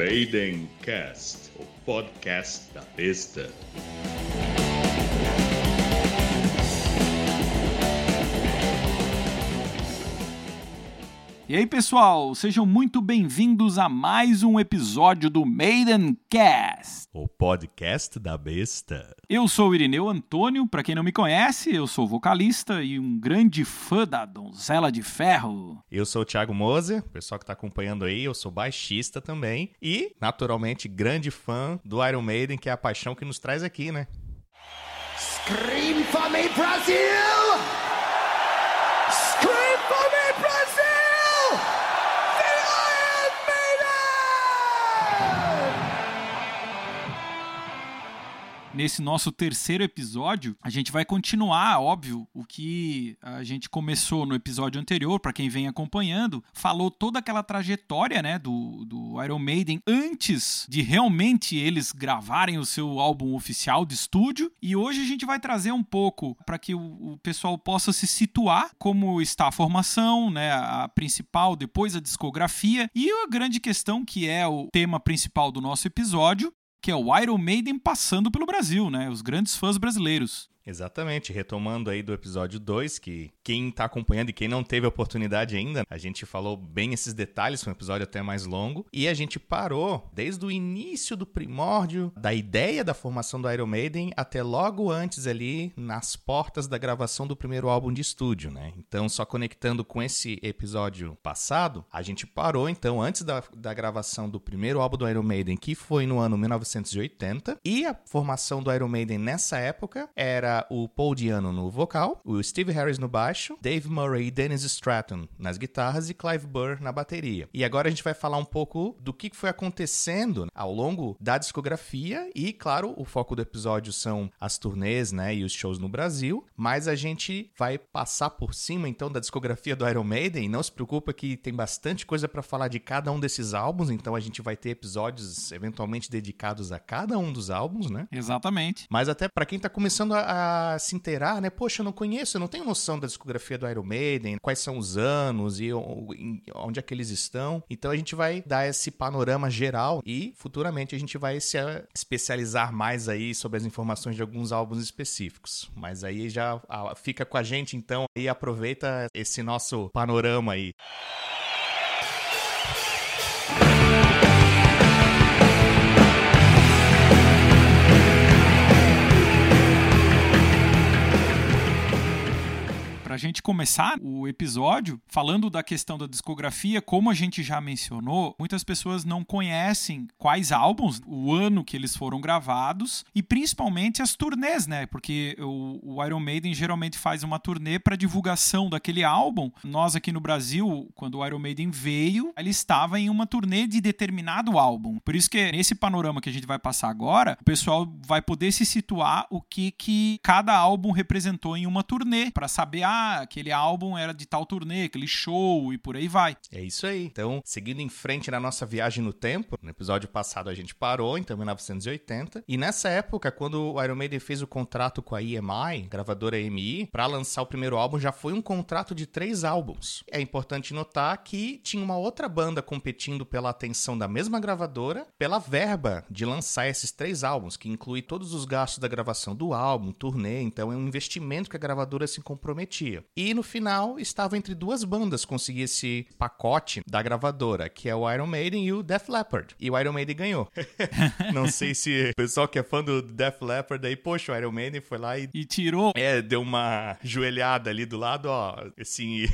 Maiden Cast, o podcast da besta. E aí, pessoal, sejam muito bem-vindos a mais um episódio do Maiden Cast. O podcast da besta. Eu sou o Irineu Antônio, para quem não me conhece, eu sou vocalista e um grande fã da Donzela de Ferro. Eu sou o Thiago Moser, pessoal que tá acompanhando aí, eu sou baixista também e, naturalmente, grande fã do Iron Maiden, que é a paixão que nos traz aqui, né? Scream for me, Brazil! Nesse nosso terceiro episódio, a gente vai continuar, óbvio, o que a gente começou no episódio anterior, para quem vem acompanhando, falou toda aquela trajetória, né, do, do Iron Maiden antes de realmente eles gravarem o seu álbum oficial de estúdio. E hoje a gente vai trazer um pouco para que o, o pessoal possa se situar como está a formação, né, a principal, depois a discografia e a grande questão que é o tema principal do nosso episódio, que é o Iron Maiden passando pelo Brasil, né? Os grandes fãs brasileiros. Exatamente, retomando aí do episódio 2, que quem tá acompanhando e quem não teve a oportunidade ainda, a gente falou bem esses detalhes, foi um episódio até mais longo, e a gente parou desde o início do primórdio da ideia da formação do Iron Maiden até logo antes ali nas portas da gravação do primeiro álbum de estúdio, né? Então, só conectando com esse episódio passado, a gente parou então antes da, da gravação do primeiro álbum do Iron Maiden, que foi no ano 1980, e a formação do Iron Maiden nessa época era o Paul Diano no vocal, o Steve Harris no baixo, Dave Murray e Dennis Stratton nas guitarras e Clive Burr na bateria. E agora a gente vai falar um pouco do que foi acontecendo ao longo da discografia e, claro, o foco do episódio são as turnês, né, e os shows no Brasil, mas a gente vai passar por cima então da discografia do Iron Maiden. Não se preocupa que tem bastante coisa para falar de cada um desses álbuns, então a gente vai ter episódios eventualmente dedicados a cada um dos álbuns, né? Exatamente. Mas até para quem tá começando a, se inteirar, né? Poxa, eu não conheço, eu não tenho noção da discografia do Iron Maiden, quais são os anos e onde é que eles estão. Então a gente vai dar esse panorama geral e futuramente a gente vai se especializar mais aí sobre as informações de alguns álbuns específicos. Mas aí já fica com a gente então e aproveita esse nosso panorama aí. Pra gente começar o episódio falando da questão da discografia, como a gente já mencionou, muitas pessoas não conhecem quais álbuns, o ano que eles foram gravados e principalmente as turnês, né? Porque o, o Iron Maiden geralmente faz uma turnê para divulgação daquele álbum. Nós aqui no Brasil, quando o Iron Maiden veio, ele estava em uma turnê de determinado álbum. Por isso que nesse panorama que a gente vai passar agora, o pessoal vai poder se situar o que que cada álbum representou em uma turnê para saber ah, aquele álbum era de tal turnê, aquele show e por aí vai. É isso aí. Então, seguindo em frente na nossa viagem no tempo, no episódio passado a gente parou, então, em 1980. E nessa época, quando o Iron Maiden fez o contrato com a EMI, gravadora EMI, para lançar o primeiro álbum, já foi um contrato de três álbuns. É importante notar que tinha uma outra banda competindo pela atenção da mesma gravadora, pela verba de lançar esses três álbuns, que inclui todos os gastos da gravação do álbum, turnê, então é um investimento que a gravadora se comprometia. E no final estava entre duas bandas conseguir esse pacote da gravadora, que é o Iron Maiden e o Def Leppard. E o Iron Maiden ganhou. Não sei se o pessoal que é fã do Def Leppard aí, poxa, o Iron Maiden foi lá e. E tirou. É, deu uma joelhada ali do lado, ó. Esse,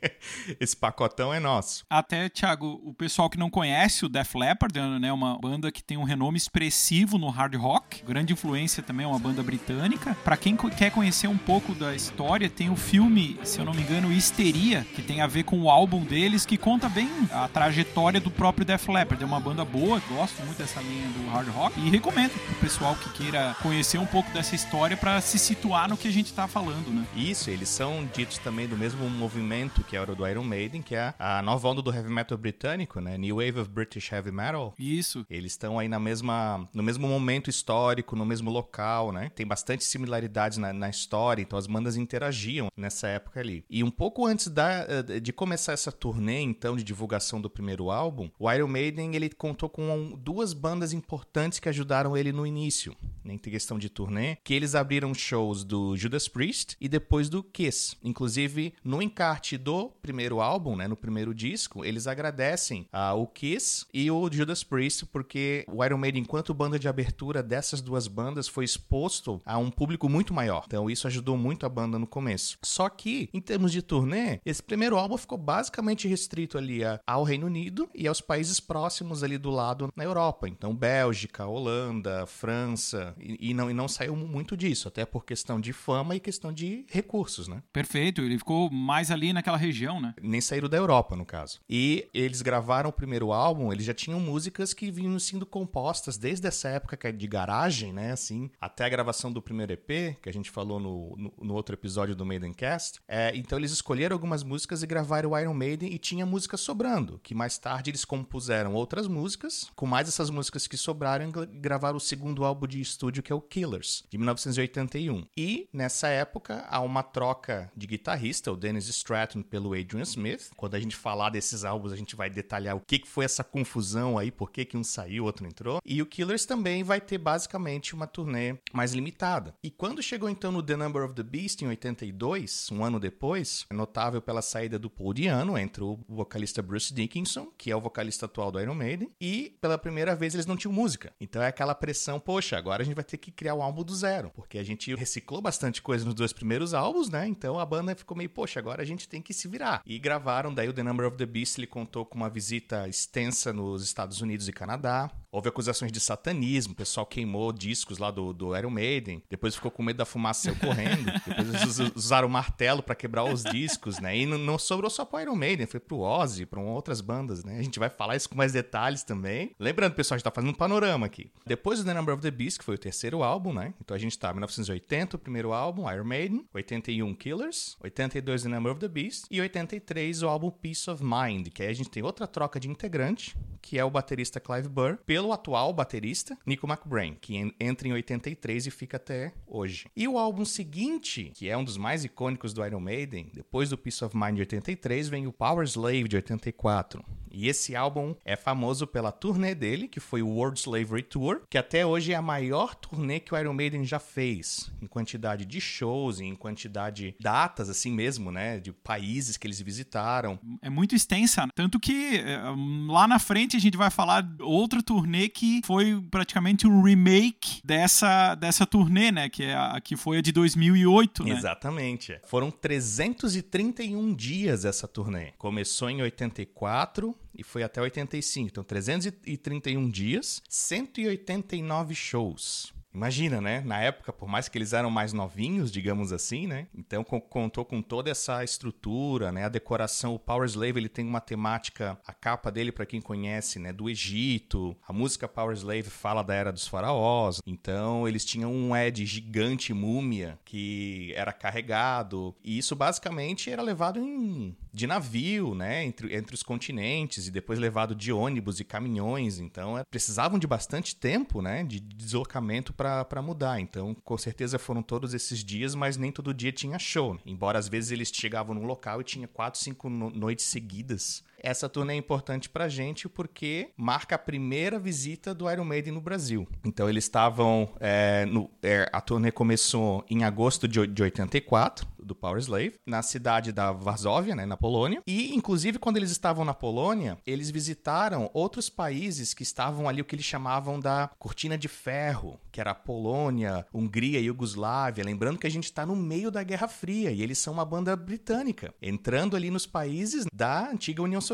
esse pacotão é nosso. Até, Thiago, o pessoal que não conhece o Def Leppard, né, uma banda que tem um renome expressivo no hard rock, grande influência também, é uma banda britânica. Para quem quer conhecer um pouco da história, tem o filme, se eu não me engano, Histeria, que tem a ver com o álbum deles, que conta bem a trajetória do próprio Def Leppard. É uma banda boa, gosto muito dessa linha do hard rock e recomendo pro pessoal que queira conhecer um pouco dessa história para se situar no que a gente tá falando, né? Isso, eles são ditos também do mesmo movimento que era o do Iron Maiden, que é a nova onda do heavy metal britânico, né? New Wave of British Heavy Metal. Isso. Eles estão aí na mesma, no mesmo momento histórico, no mesmo local, né? Tem bastante similaridades na, na história, então as bandas interagiam nessa época ali. E um pouco antes da, eh, de começar essa turnê, então, de divulgação do primeiro álbum, o Iron Maiden ele contou com duas bandas importantes que ajudaram ele no início, né, em questão de turnê, que eles abriram shows do Judas Priest e depois do Kiss. Inclusive, no encarte do primeiro álbum, né, no primeiro disco, eles agradecem ao Kiss e o Judas Priest porque o Iron Maiden, enquanto banda de abertura dessas duas bandas, foi exposto a um público muito maior. Então, isso ajudou muito a banda no começo. Só que, em termos de turnê, esse primeiro álbum ficou basicamente restrito ali ao Reino Unido e aos países próximos ali do lado na Europa. Então, Bélgica, Holanda, França, e, e não, e não saiu muito disso, até por questão de fama e questão de recursos, né? Perfeito, ele ficou mais ali naquela região, né? Nem saíram da Europa, no caso. E eles gravaram o primeiro álbum, eles já tinham músicas que vinham sendo compostas desde essa época é de garagem, né? Assim, até a gravação do primeiro EP, que a gente falou no, no, no outro episódio do Maidencast. É, então eles escolheram algumas músicas e gravaram o Iron Maiden e tinha música sobrando, que mais tarde eles compuseram outras músicas, com mais essas músicas que sobraram, gravaram o segundo álbum de estúdio, que é o Killers, de 1981. E nessa época há uma troca de guitarrista, o Dennis Stratton pelo Adrian Smith. Quando a gente falar desses álbuns, a gente vai detalhar o que, que foi essa confusão aí, por que, que um saiu, o outro entrou. E o Killers também vai ter basicamente uma turnê mais limitada. E quando chegou então no The Number of the Beast em 82, um ano depois, é notável pela saída do Paul Diano, entre o vocalista Bruce Dickinson, que é o vocalista atual do Iron Maiden, e pela primeira vez eles não tinham música. Então é aquela pressão, poxa, agora a gente vai ter que criar um álbum do zero, porque a gente reciclou bastante coisa nos dois primeiros álbuns, né? Então a banda ficou meio, poxa, agora a gente tem que se virar. E gravaram daí o The Number of the Beast, ele contou com uma visita extensa nos Estados Unidos e Canadá. Houve acusações de satanismo, o pessoal queimou discos lá do, do Iron Maiden, depois ficou com medo da fumaça saiu correndo, depois eles usaram o martelo para quebrar os discos, né? E não, não sobrou só pro Iron Maiden, foi pro Ozzy, para outras bandas, né? A gente vai falar isso com mais detalhes também. Lembrando, pessoal, a gente tá fazendo um panorama aqui. Depois do The Number of the Beast, que foi o terceiro álbum, né? Então a gente tá em 1980, o primeiro álbum, Iron Maiden, 81 Killers, 82 The Number of the Beast e 83 o álbum Peace of Mind, que aí a gente tem outra troca de integrante, que é o baterista Clive Burr, pelo atual baterista Nico McBrain, que entra em 83 e fica até hoje. E o álbum seguinte, que é um dos mais icônicos do Iron Maiden, depois do Peace of Mind de 83, vem o Power Slave de 84. E esse álbum é famoso pela turnê dele, que foi o World Slavery Tour, que até hoje é a maior turnê que o Iron Maiden já fez, em quantidade de shows, em quantidade de datas, assim mesmo, né? De países que eles visitaram. É muito extensa, tanto que eh, lá na frente a gente vai falar outra turnê que foi praticamente um remake dessa, dessa turnê, né? Que, é a, que foi a de 2008, né? Exatamente. Foram 331 dias essa turnê. Começou em 84 e foi até 85. Então, 331 dias, 189 shows. Imagina, né? Na época, por mais que eles eram mais novinhos, digamos assim, né? Então contou com toda essa estrutura, né? A decoração, o Power Slave, ele tem uma temática, a capa dele para quem conhece, né, do Egito. A música Power Slave fala da era dos faraós. Então eles tinham um Ed gigante múmia que era carregado e isso basicamente era levado em de navio, né, entre, entre os continentes e depois levado de ônibus e caminhões. Então, é, precisavam de bastante tempo, né, de deslocamento para mudar. Então, com certeza foram todos esses dias, mas nem todo dia tinha show. Embora às vezes eles chegavam no local e tinha quatro, cinco no noites seguidas essa turnê é importante pra gente porque marca a primeira visita do Iron Maiden no Brasil. Então eles estavam. É, no, é, a turnê começou em agosto de, de 84, do Power Slave, na cidade da Varsóvia, né, na Polônia. E, inclusive, quando eles estavam na Polônia, eles visitaram outros países que estavam ali, o que eles chamavam da Cortina de Ferro, que era a Polônia, Hungria Iugoslávia. Lembrando que a gente está no meio da Guerra Fria e eles são uma banda britânica, entrando ali nos países da antiga União Soviética.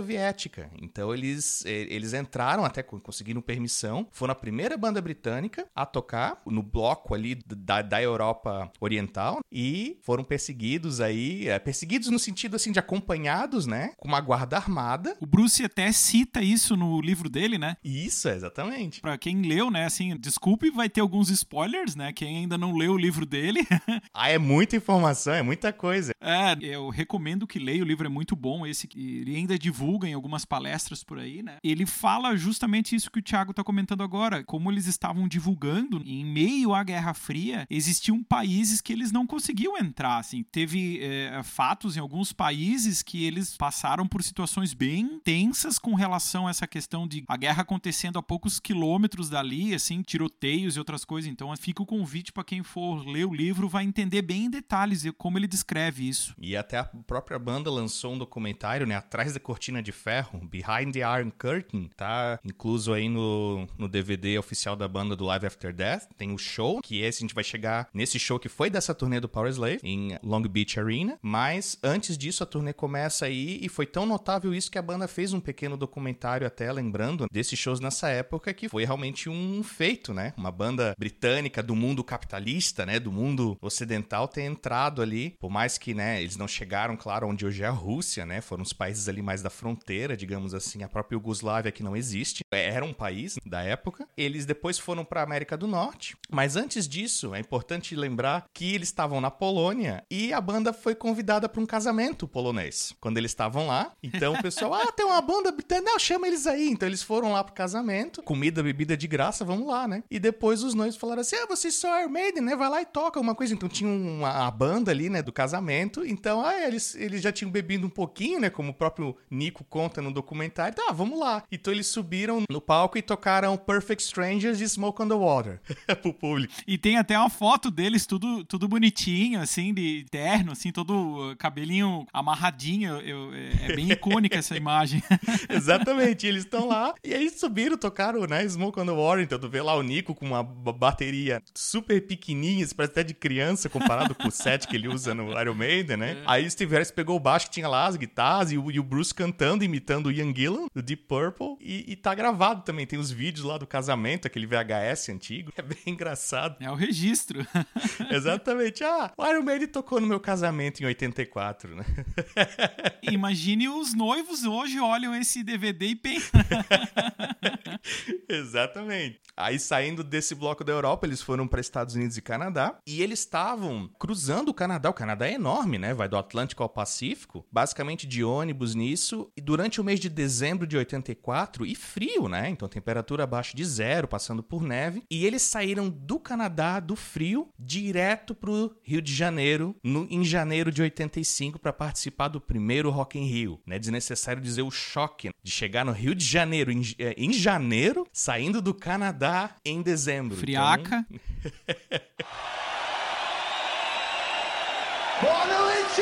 Então eles, eles entraram, até conseguiram permissão, foram a primeira banda britânica a tocar no bloco ali da, da Europa Oriental e foram perseguidos aí, é, perseguidos no sentido assim de acompanhados, né, com uma guarda armada. O Bruce até cita isso no livro dele, né? Isso, exatamente. Para quem leu, né, assim, desculpe, vai ter alguns spoilers, né? Quem ainda não leu o livro dele. ah, é muita informação, é muita coisa. É, eu recomendo que leia, o livro é muito bom, esse ele ainda divulga em algumas palestras por aí, né? Ele fala justamente isso que o Thiago tá comentando agora, como eles estavam divulgando em meio à Guerra Fria, existiam países que eles não conseguiam entrar, assim, teve é, fatos em alguns países que eles passaram por situações bem tensas com relação a essa questão de a guerra acontecendo a poucos quilômetros dali, assim, tiroteios e outras coisas. Então fica o convite para quem for ler o livro vai entender bem em detalhes como ele descreve isso. E até a própria banda lançou um documentário, né, atrás da cortina de ferro, Behind the Iron Curtain, tá incluso aí no, no DVD oficial da banda do Live After Death. Tem o show, que esse a gente vai chegar nesse show que foi dessa turnê do Power Slave em Long Beach Arena, mas antes disso a turnê começa aí e foi tão notável isso que a banda fez um pequeno documentário até lembrando desses shows nessa época que foi realmente um feito, né? Uma banda britânica do mundo capitalista, né, do mundo ocidental ter entrado ali, por mais que, né, eles não chegaram, claro, onde hoje é a Rússia, né? Foram os países ali mais da fronteira, digamos assim, a própria Yugoslávia que não existe, era um país da época. Eles depois foram para a América do Norte, mas antes disso, é importante lembrar que eles estavam na Polônia e a banda foi convidada para um casamento polonês. Quando eles estavam lá, então o pessoal, ah, tem uma banda britânica, não, chama eles aí. Então eles foram lá pro casamento, comida, bebida de graça, vamos lá, né? E depois os noivos falaram assim: "Ah, vocês são Iron Maiden, né? Vai lá e toca uma coisa". Então tinha uma a banda ali, né, do casamento. Então, ah, eles, eles já tinham bebido um pouquinho, né, como o próprio Nico conta no documentário. Tá, vamos lá. Então eles subiram no palco e tocaram Perfect Strangers e Smoke on the Water pro público. E tem até uma foto deles tudo, tudo bonitinho, assim, de terno, assim, todo cabelinho amarradinho. Eu, é bem icônica essa imagem. Exatamente, eles estão lá e aí subiram, tocaram, né, Smoke on the Water. Então tu vê lá o Nico com uma bateria super pequenininha, parece até de criança comparado com o set que ele usa no Iron Maiden, né? É. Aí o Steve Harris pegou o baixo que tinha lá as guitarras e o, e o Bruce cantando, imitando o Ian Gillan, do Deep Purple. E, e tá gravado também, tem os vídeos lá do casamento, aquele VHS antigo. É bem engraçado. É o registro. Exatamente. Ah, o Iron Maiden tocou no meu casamento em 84, né? Imagine os noivos hoje olham esse DVD e pensam. Exatamente. Aí saindo desse bloco da Europa, eles foram para Estados Unidos e Canadá e eles estavam cruzando o Canadá. O Canadá é enorme, né? Vai do Atlântico ao Pacífico, basicamente de ônibus nisso. E durante o mês de dezembro de 84, e frio, né? Então temperatura abaixo de zero, passando por neve. E eles saíram do Canadá, do frio, direto pro Rio de Janeiro, no, em janeiro de 85, para participar do primeiro Rock in Rio. Né? Desnecessário dizer o choque de chegar no Rio de Janeiro em, é, em janeiro, saindo do Canadá em dezembro. Friaca. Então... Boa noite,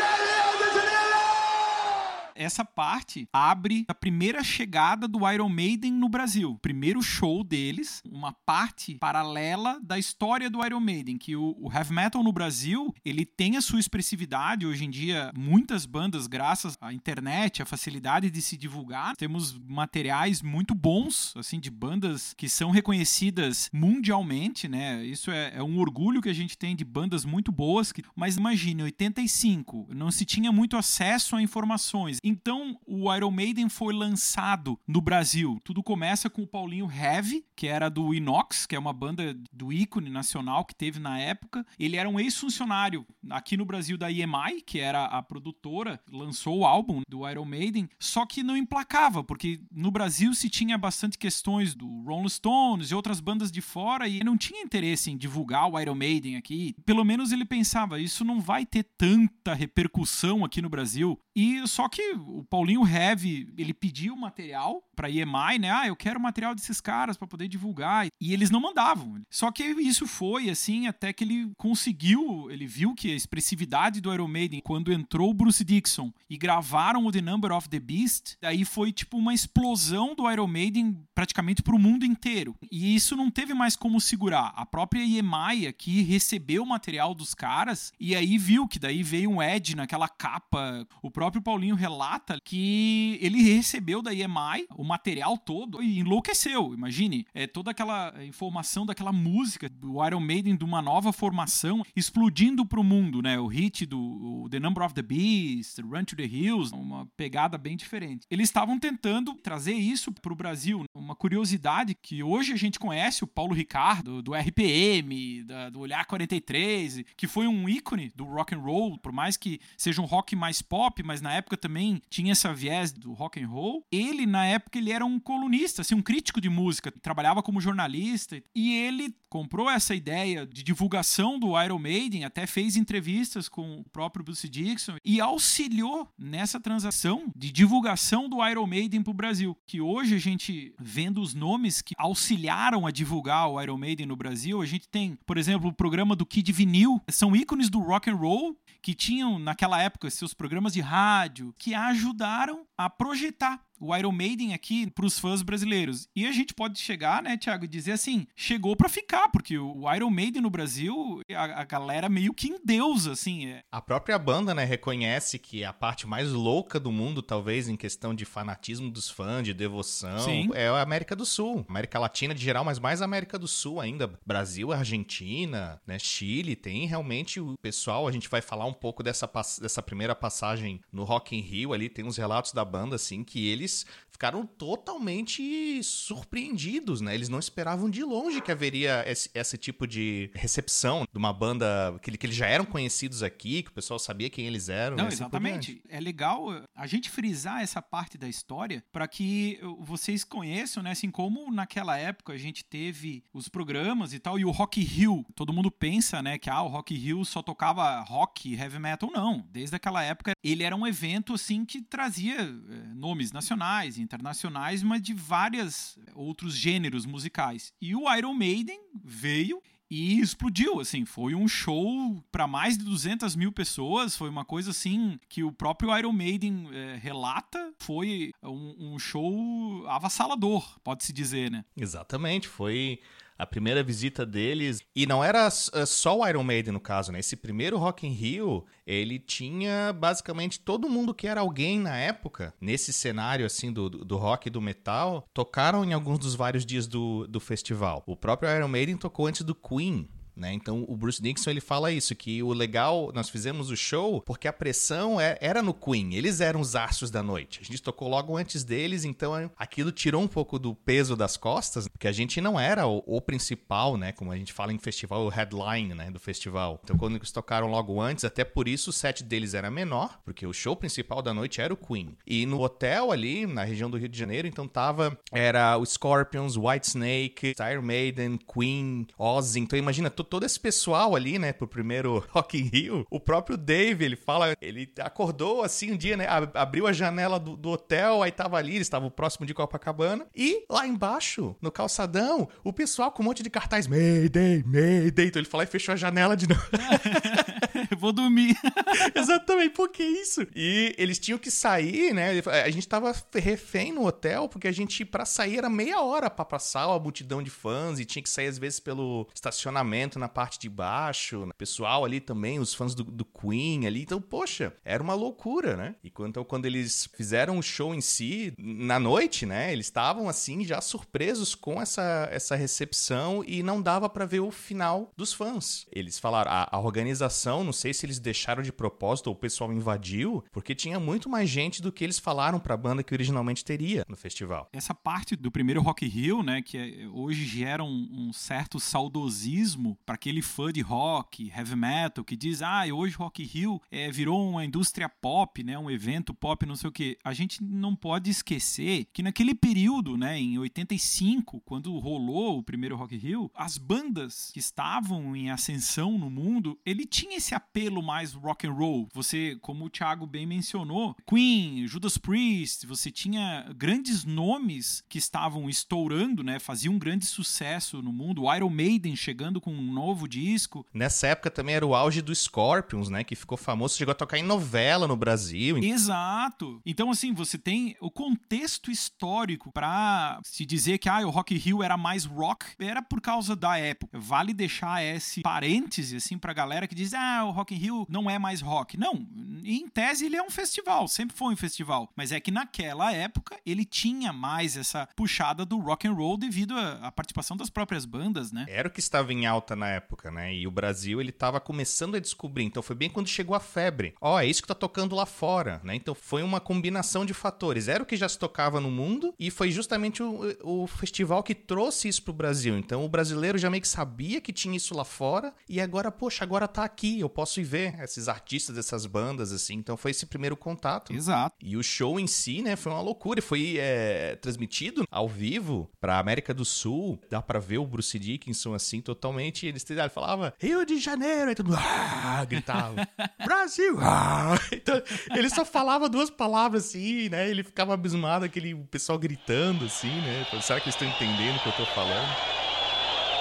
essa parte abre a primeira chegada do Iron Maiden no Brasil. Primeiro show deles, uma parte paralela da história do Iron Maiden, que o, o heavy metal no Brasil, ele tem a sua expressividade. Hoje em dia, muitas bandas, graças à internet, à facilidade de se divulgar, temos materiais muito bons, assim, de bandas que são reconhecidas mundialmente, né? Isso é, é um orgulho que a gente tem de bandas muito boas. Que... Mas imagine, 85, não se tinha muito acesso a informações. Então, o Iron Maiden foi lançado no Brasil. Tudo começa com o Paulinho Heavy, que era do Inox, que é uma banda do ícone nacional que teve na época. Ele era um ex-funcionário aqui no Brasil da EMI, que era a produtora, lançou o álbum do Iron Maiden, só que não emplacava, porque no Brasil se tinha bastante questões do Rolling Stones e outras bandas de fora e não tinha interesse em divulgar o Iron Maiden aqui. Pelo menos ele pensava, isso não vai ter tanta repercussão aqui no Brasil. E só que o Paulinho Heavy, ele pediu material para EMI, né? Ah, eu quero material desses caras para poder divulgar. E eles não mandavam. Só que isso foi assim até que ele conseguiu, ele viu que a expressividade do Iron Maiden quando entrou o Bruce Dixon e gravaram o The Number of the Beast, aí foi tipo uma explosão do Iron Maiden praticamente para o mundo inteiro. E isso não teve mais como segurar. A própria EMI aqui recebeu o material dos caras e aí viu que daí veio um Ed naquela capa. O próprio Paulinho relata que ele recebeu da EMI o material todo e enlouqueceu. Imagine, é toda aquela informação daquela música do Iron Maiden de uma nova formação explodindo pro mundo, né? O hit do o The Number of the Beast, Run to the Hills, uma pegada bem diferente. Eles estavam tentando trazer isso pro Brasil. Uma curiosidade que hoje a gente conhece o Paulo Ricardo do RPM, da, do Olhar 43, que foi um ícone do rock and roll, por mais que seja um rock mais pop, mas na época também tinha essa viés do rock and roll. Ele na época ele era um colunista, assim, um crítico de música, trabalhava como jornalista e ele comprou essa ideia de divulgação do Iron Maiden, até fez entrevistas com o próprio Bruce Dixon e auxiliou nessa transação de divulgação do Iron Maiden para o Brasil. Que hoje a gente vendo os nomes que auxiliaram a divulgar o Iron Maiden no Brasil, a gente tem, por exemplo, o programa do Kid Vinil, são ícones do rock and roll que tinham naquela época seus programas de rádio que ajudaram a projetar o Iron Maiden aqui para os fãs brasileiros. E a gente pode chegar, né, Thiago, e dizer assim, chegou para ficar, porque o Iron Maiden no Brasil, a, a galera meio que em Deus, assim. É. A própria banda, né, reconhece que a parte mais louca do mundo, talvez, em questão de fanatismo dos fãs, de devoção, Sim. é a América do Sul. América Latina de geral, mas mais América do Sul ainda. Brasil, Argentina, né, Chile, tem realmente o pessoal, a gente vai falar um pouco dessa, dessa primeira passagem no Rock in Rio ali, tem uns relatos da banda, assim, que eles eles ficaram totalmente surpreendidos, né? Eles não esperavam de longe que haveria esse, esse tipo de recepção de uma banda que, que, eles já eram conhecidos aqui, que o pessoal sabia quem eles eram. Não, assim exatamente. É legal a gente frisar essa parte da história para que vocês conheçam, né? Assim como naquela época a gente teve os programas e tal, e o Rock Hill, todo mundo pensa, né, que ah, o Rock Hill só tocava rock, heavy metal. Não. Desde aquela época ele era um evento assim que trazia é, nomes nacionais, internacionais, mas de vários outros gêneros musicais. E o Iron Maiden veio e explodiu, assim, foi um show para mais de 200 mil pessoas, foi uma coisa assim que o próprio Iron Maiden é, relata, foi um, um show avassalador, pode-se dizer, né? Exatamente, foi a primeira visita deles. E não era eh, só o Iron Maiden no caso, né? Esse primeiro Rock in Rio, ele tinha basicamente todo mundo que era alguém na época, nesse cenário assim do, do rock e do metal, tocaram em alguns dos vários dias do, do festival. O próprio Iron Maiden tocou antes do Queen né? Então o Bruce Dixon ele fala isso, que o legal, nós fizemos o show porque a pressão é, era no Queen, eles eram os astros da noite. A gente tocou logo antes deles, então aquilo tirou um pouco do peso das costas, porque a gente não era o, o principal, né? Como a gente fala em festival, o headline né, do festival. Então quando eles tocaram logo antes, até por isso o set deles era menor, porque o show principal da noite era o Queen. E no hotel ali, na região do Rio de Janeiro, então tava, era o Scorpions, White Snake, Iron Maiden, Queen, Ozzy. Então imagina, todo esse pessoal ali, né, pro primeiro Rock in Rio, o próprio Dave, ele fala, ele acordou assim um dia, né, abriu a janela do, do hotel, aí tava ali, eles estavam próximo de Copacabana, e lá embaixo, no calçadão, o pessoal com um monte de cartaz, Mayday, Mayday, então ele falou e fechou a janela de novo. Vou dormir. Exatamente, por que isso? E eles tinham que sair, né, a gente tava refém no hotel, porque a gente, para sair, era meia hora para passar a multidão de fãs, e tinha que sair às vezes pelo estacionamento na parte de baixo, né? pessoal ali também, os fãs do, do, Queen ali. Então, poxa, era uma loucura, né? E então, quando eles fizeram o show em si, na noite, né? Eles estavam assim, já surpresos com essa, essa recepção e não dava para ver o final dos fãs. Eles falaram, a, a organização, não sei se eles deixaram de propósito ou o pessoal invadiu, porque tinha muito mais gente do que eles falaram pra banda que originalmente teria no festival. Essa parte do primeiro Rock Hill, né, que é, hoje gera um, um certo saudosismo para aquele fã de rock, heavy metal, que diz, ah, hoje Rock Hill é, virou uma indústria pop, né, um evento pop, não sei o que. A gente não pode esquecer que naquele período, né, em 85, quando rolou o primeiro Rock Hill, as bandas que estavam em ascensão no mundo, ele tinha esse apelo mais rock and roll. Você, como o Thiago bem mencionou, Queen, Judas Priest, você tinha grandes nomes que estavam estourando, né, faziam um grande sucesso no mundo. O Iron Maiden chegando com um novo disco. Nessa época também era o auge do Scorpions, né? Que ficou famoso, chegou a tocar em novela no Brasil. Exato. Então, assim, você tem o contexto histórico para se dizer que ah, o Rock Hill era mais rock, era por causa da época. Vale deixar esse parêntese, assim, pra galera que diz, ah, o Rock Hill não é mais rock. Não, em tese ele é um festival, sempre foi um festival. Mas é que naquela época ele tinha mais essa puxada do rock and roll devido à participação das próprias bandas, né? Era o que estava em alta na época, né? E o Brasil, ele tava começando a descobrir. Então foi bem quando chegou a febre. Ó, oh, é isso que tá tocando lá fora, né? Então foi uma combinação de fatores. Era o que já se tocava no mundo e foi justamente o, o festival que trouxe isso pro Brasil. Então o brasileiro já meio que sabia que tinha isso lá fora e agora, poxa, agora tá aqui. Eu posso ir ver esses artistas dessas bandas, assim. Então foi esse primeiro contato. Exato. E o show em si, né, foi uma loucura. Foi é, transmitido ao vivo pra América do Sul. Dá pra ver o Bruce Dickinson, assim, totalmente. Eles ele falava Rio de Janeiro. Aí todo mundo ah, gritava Brasil! Ah. Então ele só falava duas palavras, assim, né? Ele ficava abismado, aquele pessoal gritando, assim, né? Será que eles estão entendendo o que eu tô falando?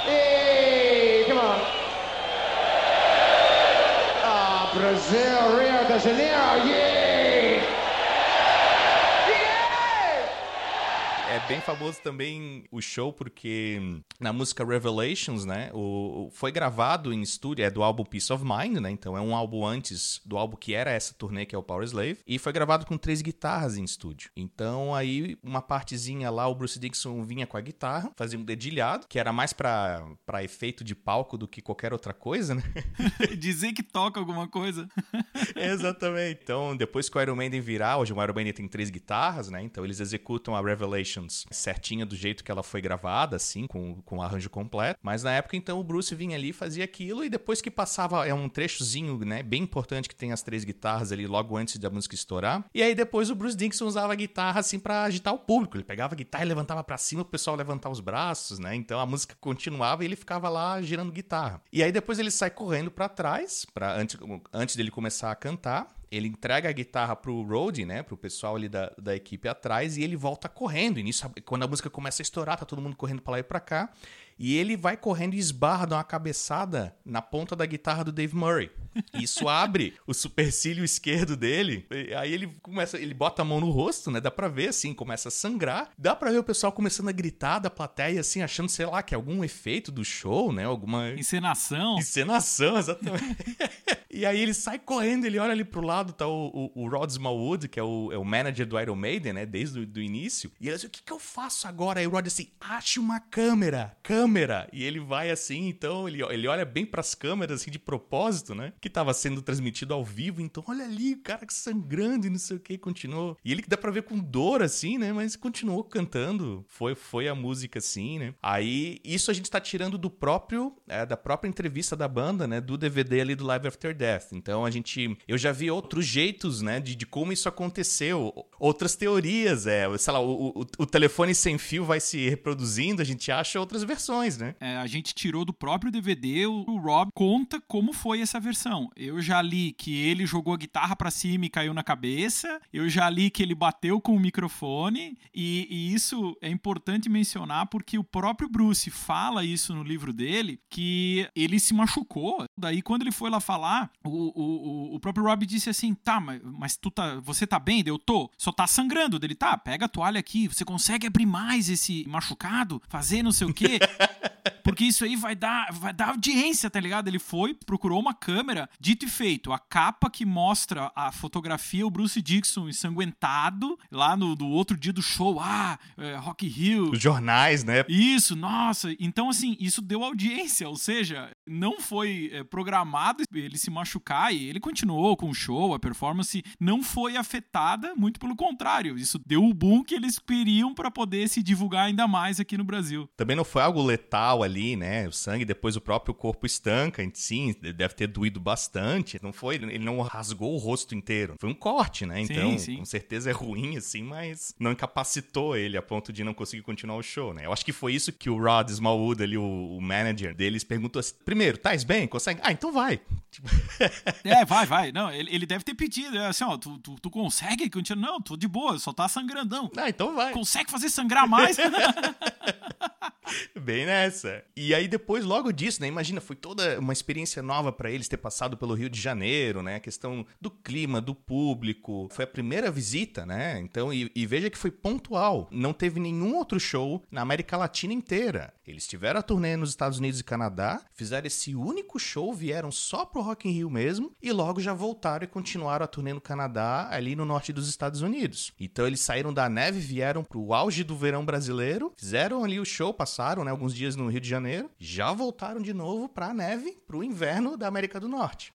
Hey, Brazil, Rio de Janeiro, yeah! É bem famoso também o show porque na música Revelations, né, o, foi gravado em estúdio, é do álbum Peace of Mind, né, então é um álbum antes do álbum que era essa turnê que é o Power Slave, e foi gravado com três guitarras em estúdio. Então aí uma partezinha lá o Bruce Dixon vinha com a guitarra, fazia um dedilhado, que era mais para efeito de palco do que qualquer outra coisa, né? Dizer que toca alguma coisa. Exatamente. Então, depois que o Iron Maiden virar, hoje o Iron Maiden tem três guitarras, né? Então eles executam a Certinha do jeito que ela foi gravada, assim, com, com o arranjo completo. Mas na época, então, o Bruce vinha ali, fazia aquilo, e depois que passava, é um trechozinho, né, bem importante que tem as três guitarras ali logo antes da música estourar. E aí depois o Bruce Dixon usava a guitarra, assim, para agitar o público. Ele pegava a guitarra e levantava para cima, o pessoal levantava os braços, né? Então a música continuava e ele ficava lá girando guitarra. E aí depois ele sai correndo para trás, para antes, antes dele começar a cantar ele entrega a guitarra pro Rody, né, pro pessoal ali da, da equipe atrás, e ele volta correndo. E nisso, quando a música começa a estourar, tá todo mundo correndo para lá e pra cá. E ele vai correndo e esbarra, dá uma cabeçada na ponta da guitarra do Dave Murray. Isso abre o supercílio esquerdo dele. aí ele começa, ele bota a mão no rosto, né? Dá pra ver assim, começa a sangrar. Dá pra ver o pessoal começando a gritar da plateia, assim, achando, sei lá, que é algum efeito do show, né? Alguma. Encenação. Encenação, exatamente. e aí ele sai correndo, ele olha ali pro lado, tá o, o, o Rod Smallwood, que é o, é o manager do Iron Maiden, né? Desde o do início. E ele diz: o que, que eu faço agora? Aí o Rod assim, ache uma câmera. Câmera câmera. E ele vai assim, então ele, ele olha bem para as câmeras assim de propósito, né? Que tava sendo transmitido ao vivo. Então, olha ali, o cara sangrando e não sei o que, continuou. E ele que dá pra ver com dor assim, né? Mas continuou cantando. Foi, foi a música assim, né? Aí, isso a gente tá tirando do próprio, é, da própria entrevista da banda, né? Do DVD ali do Live After Death. Então, a gente. Eu já vi outros jeitos, né? De, de como isso aconteceu. Outras teorias, é. Sei lá, o, o, o telefone sem fio vai se reproduzindo, a gente acha outras versões né? É, a gente tirou do próprio DVD, o, o Rob conta como foi essa versão. Eu já li que ele jogou a guitarra para cima e caiu na cabeça, eu já li que ele bateu com o microfone, e, e isso é importante mencionar porque o próprio Bruce fala isso no livro dele, que ele se machucou. Daí, quando ele foi lá falar, o, o, o próprio Rob disse assim: tá, mas, mas tu tá, você tá bem? Eu tô, só tá sangrando. Dele, tá, pega a toalha aqui, você consegue abrir mais esse machucado, fazer não sei o quê. Porque isso aí vai dar, vai dar audiência, tá ligado? Ele foi, procurou uma câmera, dito e feito, a capa que mostra a fotografia, o Bruce Dixon ensanguentado, lá no, no outro dia do show, ah, é, Rock Hill. Os jornais, né? Isso, nossa. Então, assim, isso deu audiência, ou seja, não foi é, programado ele se machucar e ele continuou com o show, a performance não foi afetada, muito pelo contrário. Isso deu o boom que eles queriam para poder se divulgar ainda mais aqui no Brasil. Também não foi algo letal ali, né? O sangue, depois o próprio corpo estanca, sim, deve ter doído bastante. Não foi, ele não rasgou o rosto inteiro. Foi um corte, né? Então, sim, sim. com certeza é ruim, assim, mas não incapacitou ele a ponto de não conseguir continuar o show, né? Eu acho que foi isso que o Rod Smallwood, ali, o, o manager deles, perguntou assim: primeiro, Tais bem? Consegue? Ah, então vai. Tipo... é, vai, vai. Não, ele, ele deve ter pedido, é assim, ó, tu, tu, tu consegue continuar? Não, tô de boa, só tá sangrandão. Ah, então vai. Consegue fazer sangrar mais? Bem nessa. E aí depois, logo disso, né? Imagina, foi toda uma experiência nova para eles ter passado pelo Rio de Janeiro, né? A questão do clima, do público. Foi a primeira visita, né? Então, e, e veja que foi pontual. Não teve nenhum outro show na América Latina inteira. Eles tiveram a turnê nos Estados Unidos e Canadá, fizeram esse único show, vieram só pro Rock in Rio mesmo, e logo já voltaram e continuaram a turnê no Canadá, ali no norte dos Estados Unidos. Então eles saíram da neve, vieram pro auge do verão brasileiro, fizeram ali o show, passaram né, alguns dias no Rio de Janeiro, já voltaram de novo pra neve, pro inverno da América do Norte.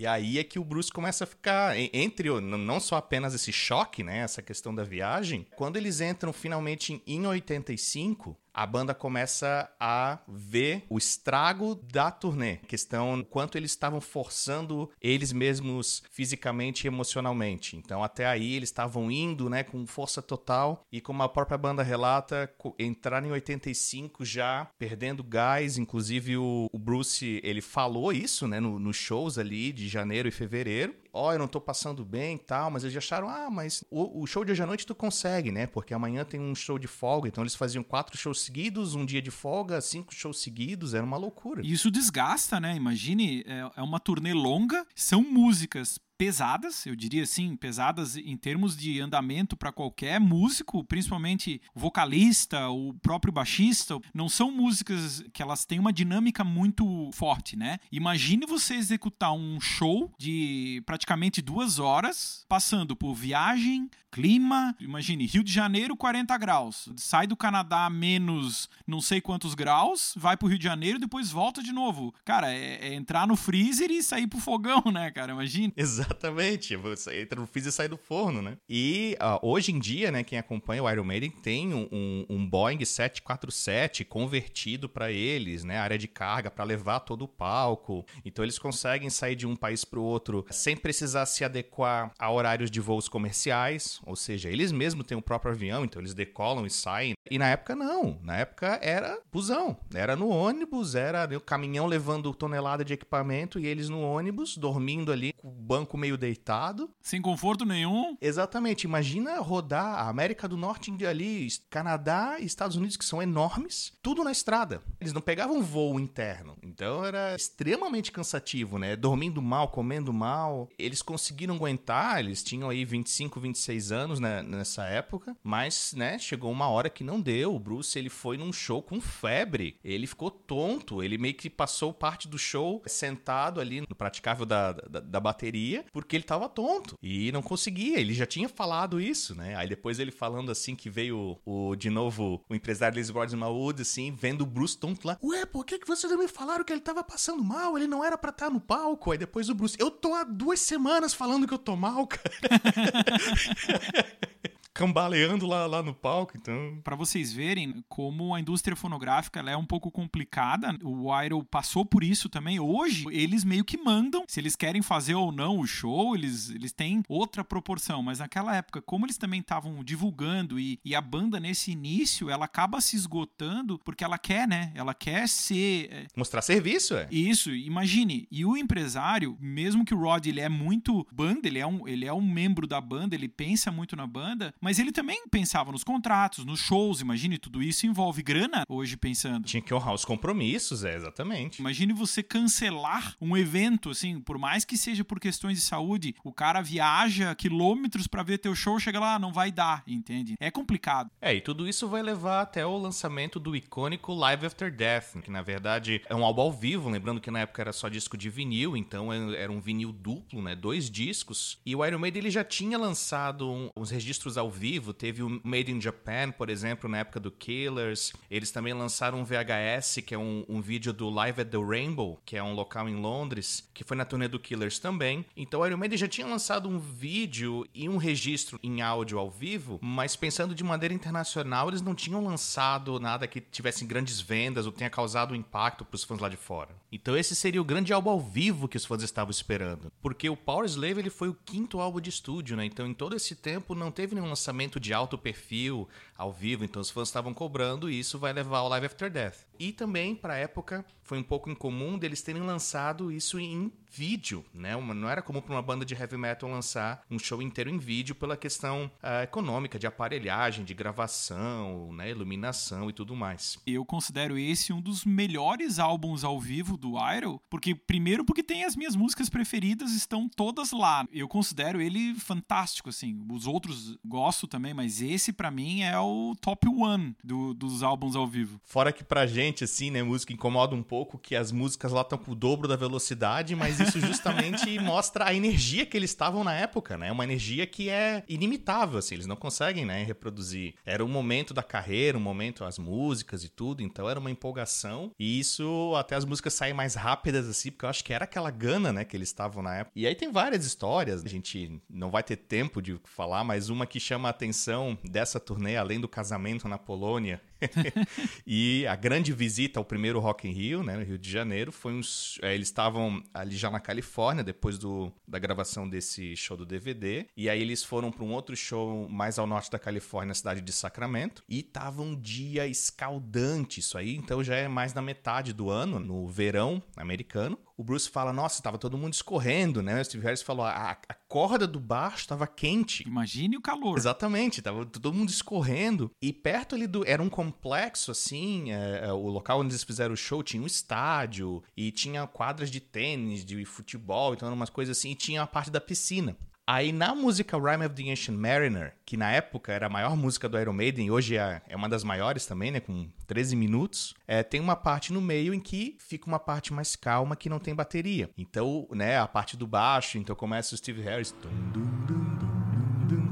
E aí é que o Bruce começa a ficar entre não só apenas esse choque, né, essa questão da viagem, quando eles entram finalmente em 85, a banda começa a ver o estrago da turnê. Questão quanto eles estavam forçando eles mesmos fisicamente e emocionalmente. Então, até aí eles estavam indo, né, com força total e como a própria banda relata, entrar em 85 já perdendo gás, inclusive o, Bruce, ele falou isso, né, nos no shows ali de janeiro e fevereiro ó, oh, eu não tô passando bem e tal, mas eles acharam, ah, mas o, o, show de hoje à noite tu consegue, né? Porque amanhã tem um show de folga, então eles faziam quatro shows seguidos, um dia de folga, cinco shows seguidos, era uma loucura. Isso desgasta, né? Imagine, é, é uma turnê longa, são músicas pesadas, eu diria assim, pesadas em termos de andamento para qualquer músico, principalmente vocalista, o próprio baixista. Não são músicas que elas têm uma dinâmica muito forte, né? Imagine você executar um show de praticamente duas horas, passando por viagem, clima. Imagine, Rio de Janeiro, 40 graus. Sai do Canadá menos não sei quantos graus, vai pro Rio de Janeiro depois volta de novo. Cara, é, é entrar no freezer e sair pro fogão, né, cara? Imagine. Exatamente. Você entra no freezer e sai do forno, né? E uh, hoje em dia, né, quem acompanha o Iron Maiden tem um, um, Boeing 747 convertido para eles, né? Área de carga para levar todo o palco. Então eles conseguem sair de um país pro outro sem precisar se adequar a horários de voos comerciais ou seja, eles mesmos têm o próprio avião, então eles decolam e saem. E na época não, na época era busão, era no ônibus, era o caminhão levando tonelada de equipamento e eles no ônibus, dormindo ali, com o banco meio deitado. Sem conforto nenhum. Exatamente, imagina rodar a América do Norte ali, Canadá e Estados Unidos, que são enormes, tudo na estrada. Eles não pegavam voo interno, então era extremamente cansativo, né? Dormindo mal, comendo mal. Eles conseguiram aguentar, eles tinham aí 25, 26 anos né, nessa época, mas, né, chegou uma hora que não deu. O Bruce, ele foi num show com febre. Ele ficou tonto. Ele meio que passou parte do show sentado ali no praticável da, da, da bateria, porque ele tava tonto. E não conseguia. Ele já tinha falado isso, né? Aí depois ele falando assim que veio o, de novo, o empresário Liz Rodman assim, vendo o Bruce tonto lá. Ué, por que, que vocês não me falaram que ele tava passando mal? Ele não era pra estar no palco. Aí depois o Bruce, eu tô há duas semanas falando que eu tô mal, cara. cambaleando lá, lá no palco, então... Para vocês verem como a indústria fonográfica é um pouco complicada, o Iron passou por isso também. Hoje, eles meio que mandam, se eles querem fazer ou não o show, eles, eles têm outra proporção, mas naquela época, como eles também estavam divulgando e, e a banda nesse início, ela acaba se esgotando porque ela quer, né? Ela quer ser... É... Mostrar serviço, é. Isso, imagine. E o empresário, mesmo que o Rod, ele é muito banda, ele é um, ele é um membro da banda, ele pensa muito na banda, mas ele também pensava nos contratos, nos shows. Imagine, tudo isso envolve grana hoje pensando. Tinha que honrar os compromissos, é, exatamente. Imagine você cancelar um evento, assim, por mais que seja por questões de saúde, o cara viaja quilômetros para ver teu show, chega lá, não vai dar, entende? É complicado. É, e tudo isso vai levar até o lançamento do icônico Live After Death, que na verdade é um álbum ao vivo, lembrando que na época era só disco de vinil, então é, era um vinil duplo, né? Dois discos. E o Iron Maiden ele já tinha lançado uns registros ao vivo, teve o Made in Japan, por exemplo, na época do Killers. Eles também lançaram um VHS, que é um, um vídeo do Live at the Rainbow, que é um local em Londres, que foi na turnê do Killers também. Então Iron Maiden já tinha lançado um vídeo e um registro em áudio ao vivo, mas pensando de maneira internacional, eles não tinham lançado nada que tivesse grandes vendas ou tenha causado impacto para os fãs lá de fora. Então esse seria o grande álbum ao vivo que os fãs estavam esperando, porque o Power Slave ele foi o quinto álbum de estúdio, né? Então em todo esse tempo não teve nenhum lançamento de alto perfil ao vivo, então os fãs estavam cobrando e isso vai levar ao Live After Death. E também, para a época, foi um pouco incomum deles terem lançado isso em vídeo, né? Uma, não era comum para uma banda de heavy metal lançar um show inteiro em vídeo pela questão uh, econômica, de aparelhagem, de gravação, né? iluminação e tudo mais. Eu considero esse um dos melhores álbuns ao vivo do Iron, porque primeiro porque tem as minhas músicas preferidas estão todas lá. Eu considero ele fantástico, assim. Os outros gosto também, mas esse para mim é o top one do, dos álbuns ao vivo. Fora que pra gente, assim, né, música incomoda um pouco que as músicas lá estão com o dobro da velocidade, mas isso justamente mostra a energia que eles estavam na época, né? Uma energia que é inimitável, assim, eles não conseguem, né, reproduzir. Era o momento da carreira, o momento as músicas e tudo, então era uma empolgação e isso até as músicas saem mais rápidas assim, porque eu acho que era aquela gana, né, que eles estavam na época. E aí tem várias histórias, a gente não vai ter tempo de falar, mas uma que chama a atenção dessa turnê, além do casamento na Polônia, e a grande visita ao primeiro Rock in Rio, né, no Rio de Janeiro, foi uns. É, eles estavam ali já na Califórnia, depois do, da gravação desse show do DVD. E aí eles foram para um outro show mais ao norte da Califórnia, na cidade de Sacramento. E tava um dia escaldante isso aí, então já é mais na metade do ano, no verão americano o Bruce fala, nossa, tava todo mundo escorrendo, né? O Steve Harris falou, a, a corda do baixo tava quente. Imagine o calor. Exatamente, tava todo mundo escorrendo. E perto ali do... Era um complexo, assim, é, é, o local onde eles fizeram o show tinha um estádio e tinha quadras de tênis, de futebol, então eram umas coisas assim, e tinha a parte da piscina. Aí na música Rhyme of the Ancient Mariner, que na época era a maior música do Iron Maiden, e hoje é, é uma das maiores também, né, com 13 minutos, é, tem uma parte no meio em que fica uma parte mais calma que não tem bateria. Então, né, a parte do baixo, então começa o Steve Harris. Dum, dum, dum,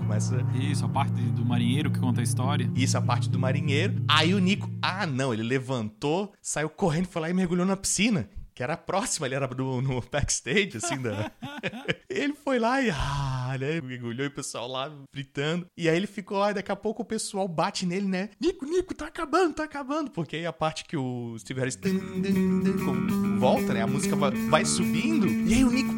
começa. Isso, a parte do marinheiro que conta a história. Isso, a parte do marinheiro. Aí o Nico, ah, não, ele levantou, saiu correndo, foi lá e mergulhou na piscina que era próxima, ele era no, no backstage, assim, da... ele foi lá e, ah, né, mergulhou e o pessoal lá gritando. E aí ele ficou lá e daqui a pouco o pessoal bate nele, né, Nico, Nico, tá acabando, tá acabando. Porque aí a parte que o Steve Harris volta, né, a música vai, vai subindo, e aí o Nico,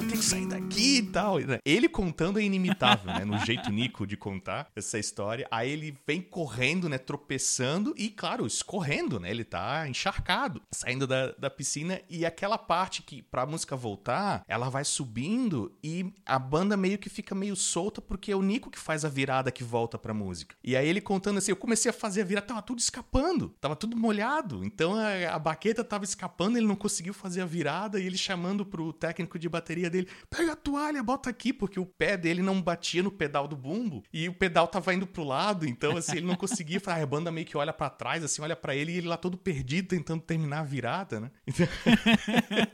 vou ter que sair daqui e tal. Né. Ele contando é inimitável, né, no jeito Nico de contar essa história. Aí ele vem correndo, né, tropeçando e, claro, escorrendo, né, ele tá encharcado, saindo da, da piscina e aquela parte que pra música voltar, ela vai subindo e a banda meio que fica meio solta porque é o Nico que faz a virada que volta pra música. E aí ele contando assim, eu comecei a fazer a virada, tava tudo escapando, tava tudo molhado. Então a, a baqueta tava escapando, ele não conseguiu fazer a virada e ele chamando pro técnico de bateria dele, pega a toalha, bota aqui, porque o pé dele não batia no pedal do bumbo e o pedal tava indo pro lado, então assim, ele não conseguia, a banda meio que olha para trás, assim, olha para ele e ele lá todo perdido tentando terminar a virada, né? Então...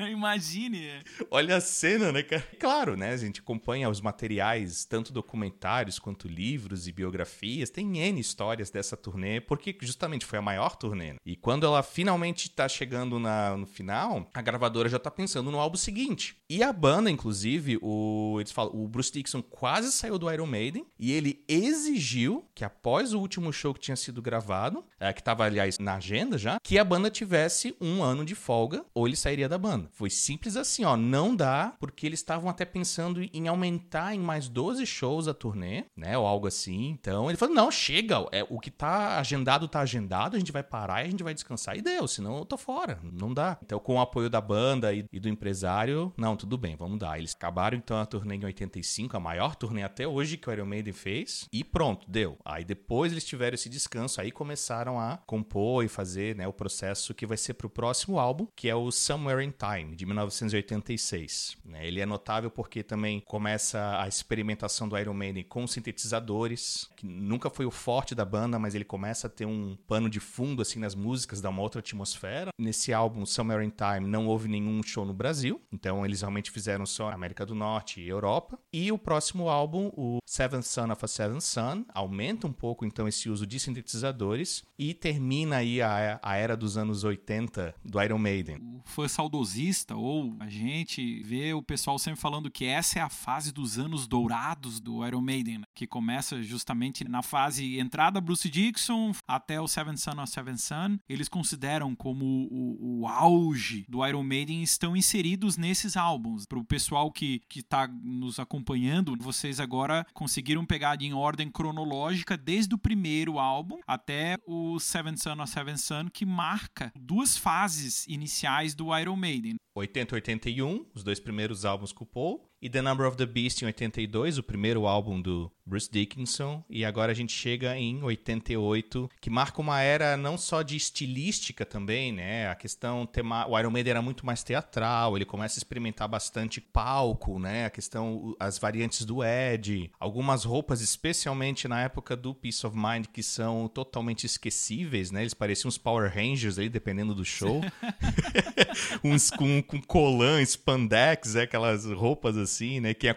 Imagine. Olha a cena, né, cara? Claro, né? A gente acompanha os materiais, tanto documentários quanto livros e biografias. Tem N histórias dessa turnê, porque justamente foi a maior turnê. E quando ela finalmente tá chegando na, no final, a gravadora já tá pensando no álbum seguinte. E a banda, inclusive, o, eles falam, o Bruce Dixon quase saiu do Iron Maiden e ele exigiu que após o último show que tinha sido gravado, é, que estava aliás na agenda já, que a banda tivesse um ano de folga ou ele sairia da banda. Foi simples assim, ó, não dá, porque eles estavam até pensando em aumentar em mais 12 shows a turnê, né, ou algo assim. Então ele falou: "Não, chega, é o que tá agendado tá agendado, a gente vai parar e a gente vai descansar e deu, senão eu tô fora, não dá". Então com o apoio da banda e, e do empresário, não, tudo bem, vamos dar. Eles acabaram então a turnê em 85, a maior turnê até hoje que o Iron Maiden fez, e pronto, deu. Aí depois eles tiveram esse descanso, aí começaram a compor e fazer, né, o processo que vai ser pro próximo álbum, que é o Somewhere in Time, de 1986. Né? Ele é notável porque também começa a experimentação do Iron Maiden com sintetizadores, que nunca foi o forte da banda, mas ele começa a ter um pano de fundo assim nas músicas, dá uma outra atmosfera. Nesse álbum, Somewhere in Time, não houve nenhum show no Brasil, então eles realmente fizeram só América do Norte e Europa. E o próximo álbum, o Seventh Son of a Seventh Son, aumenta um pouco então esse uso de sintetizadores e termina aí a, a era dos anos 80 do Iron Maiden. O fã saudosista ou a gente vê o pessoal sempre falando que essa é a fase dos anos dourados do Iron Maiden, né? que começa justamente na fase entrada Bruce Dixon até o Seven Son of Seven Son. Eles consideram como o, o auge do Iron Maiden estão inseridos nesses álbuns. Para o pessoal que está nos acompanhando, vocês agora conseguiram pegar em ordem cronológica desde o primeiro álbum até o Seven Son of Seven Son, que marca duas fases iniciais do Iron Maiden. 80 81, os dois primeiros álbuns com o Paul, e The Number of the Beast em 82, o primeiro álbum do Bruce Dickinson, e agora a gente chega em 88, que marca uma era não só de estilística também, né? A questão tema, o Iron Maiden era muito mais teatral, ele começa a experimentar bastante palco, né? A questão as variantes do Ed, algumas roupas especialmente na época do Peace of Mind que são totalmente esquecíveis, né? Eles pareciam uns Power Rangers aí dependendo do show. uns com com colã, spandex, é, aquelas roupas assim, né? Quem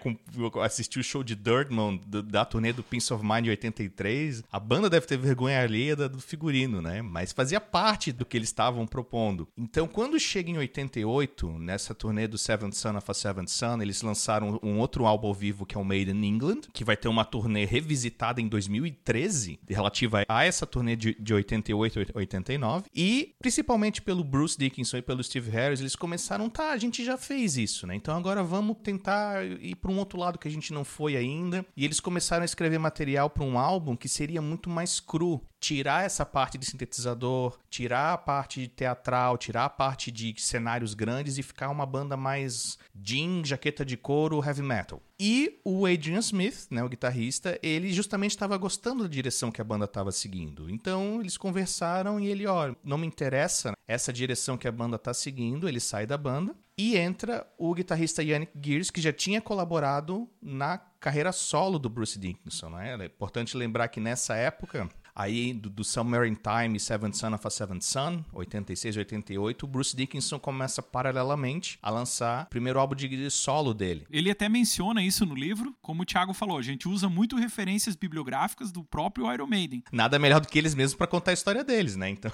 assistiu o show de Dirtman do, da turnê do Peace of Mind 83, a banda deve ter vergonha alheia do figurino, né? Mas fazia parte do que eles estavam propondo. Então, quando chega em 88, nessa turnê do Seventh Son of a Seventh Son, eles lançaram um outro álbum ao vivo que é o Made in England, que vai ter uma turnê revisitada em 2013, relativa a essa turnê de, de 88 e 89. E, principalmente pelo Bruce Dickinson e pelo Steve Harris, eles começaram, tá, a gente já fez isso, né? Então agora vamos tentar ir para um outro lado que a gente não foi ainda. E eles começaram a escrever material para um álbum que seria muito mais cru, tirar essa parte de sintetizador, tirar a parte teatral, tirar a parte de cenários grandes e ficar uma banda mais jean, jaqueta de couro, heavy metal. E o Adrian Smith, né, o guitarrista, ele justamente estava gostando da direção que a banda estava seguindo. Então eles conversaram e ele, ó, não me interessa essa direção que a banda está seguindo, ele sai da banda e entra o guitarrista Yannick Gears, que já tinha colaborado na carreira solo do Bruce Dickinson. Né? É importante lembrar que nessa época Aí, do, do Summer in Time, Seventh Son of a Seventh Son, 86 e 88, o Bruce Dickinson começa paralelamente a lançar o primeiro álbum de solo dele. Ele até menciona isso no livro, como o Thiago falou, a gente usa muito referências bibliográficas do próprio Iron Maiden. Nada melhor do que eles mesmos para contar a história deles, né? Então.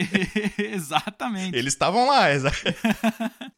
Exatamente. Eles estavam lá, exato.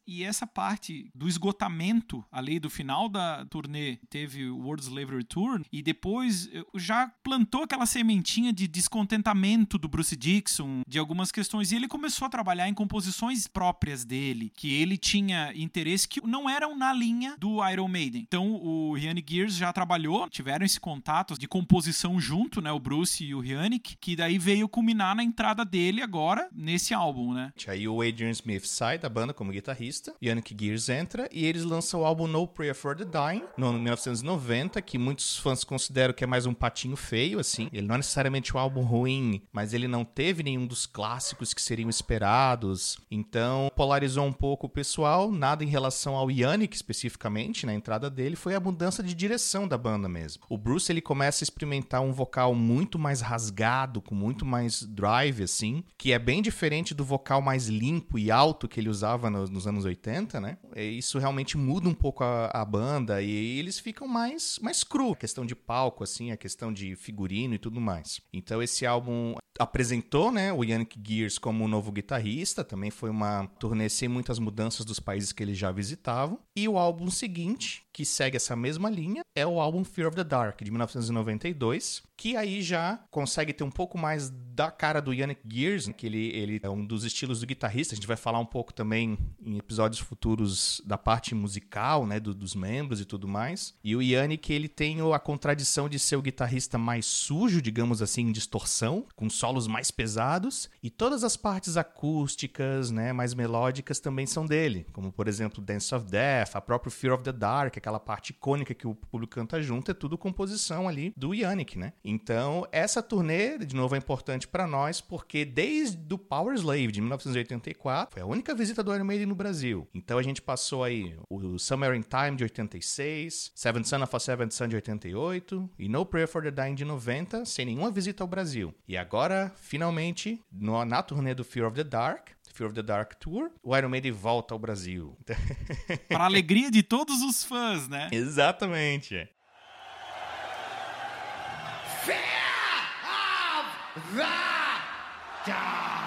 E essa parte do esgotamento, ali do final da turnê, teve o World Slavery Tour, e depois já plantou aquela sementinha de descontentamento do Bruce Dixon, de algumas questões, e ele começou a trabalhar em composições próprias dele, que ele tinha interesse que não eram na linha do Iron Maiden. Então o Yannick Gears já trabalhou, tiveram esse contato de composição junto, né, o Bruce e o Yannick, que daí veio culminar na entrada dele agora nesse álbum, né? Aí o Adrian Smith sai da banda como guitarrista, Yannick Gears entra e eles lançam o álbum No Prayer for the Dying, no 1990, que muitos fãs consideram que é mais um patinho feio, assim. Ele não é necessariamente um álbum ruim, mas ele não teve nenhum dos clássicos que seriam esperados. Então, polarizou um pouco o pessoal, nada em relação ao Yannick especificamente, na entrada dele, foi a mudança de direção da banda mesmo. O Bruce ele começa a experimentar um vocal muito mais rasgado, com muito mais drive assim, que é bem diferente do vocal mais limpo e alto que ele usava nos anos 80, né? E isso realmente muda um pouco a, a banda e eles ficam mais mais cru, a questão de palco assim, a questão de figurino e tudo mais. Então esse álbum apresentou, né, o Yannick Gears como um novo guitarrista, também foi uma turnê sem muitas mudanças dos países que eles já visitavam. E o álbum seguinte, que segue essa mesma linha, é o álbum Fear of the Dark, de 1992, que aí já consegue ter um pouco mais da cara do Yannick Gears, que ele, ele é um dos estilos do guitarrista. A gente vai falar um pouco também em episódios futuros da parte musical, né, do, dos membros e tudo mais. E o Yannick, ele tem a contradição de ser o guitarrista mais sujo, digamos assim, em distorção, com solos mais pesados, e todas as partes acústicas, né, mais melódicas também são dele, como por exemplo Dance of Death, a própria Fear of the Dark, aquela parte icônica que o público canta junto, é tudo composição ali do Yannick, né? Então, essa turnê, de novo, é importante para nós, porque desde o Power Slave de 1984, foi a única visita do Iron Maiden no Brasil. Então a gente passou aí o Summer in Time de 86, Seventh Son of a Seventh Son de 88 e No Prayer for the Dying de 90, sem nenhuma visita ao Brasil. E agora, finalmente, no, na turnê do Fear of the Dark, Fear of the Dark Tour, o Iron Maiden volta ao Brasil. Para alegria de todos os fãs, né? Exatamente. Fear of the Dark.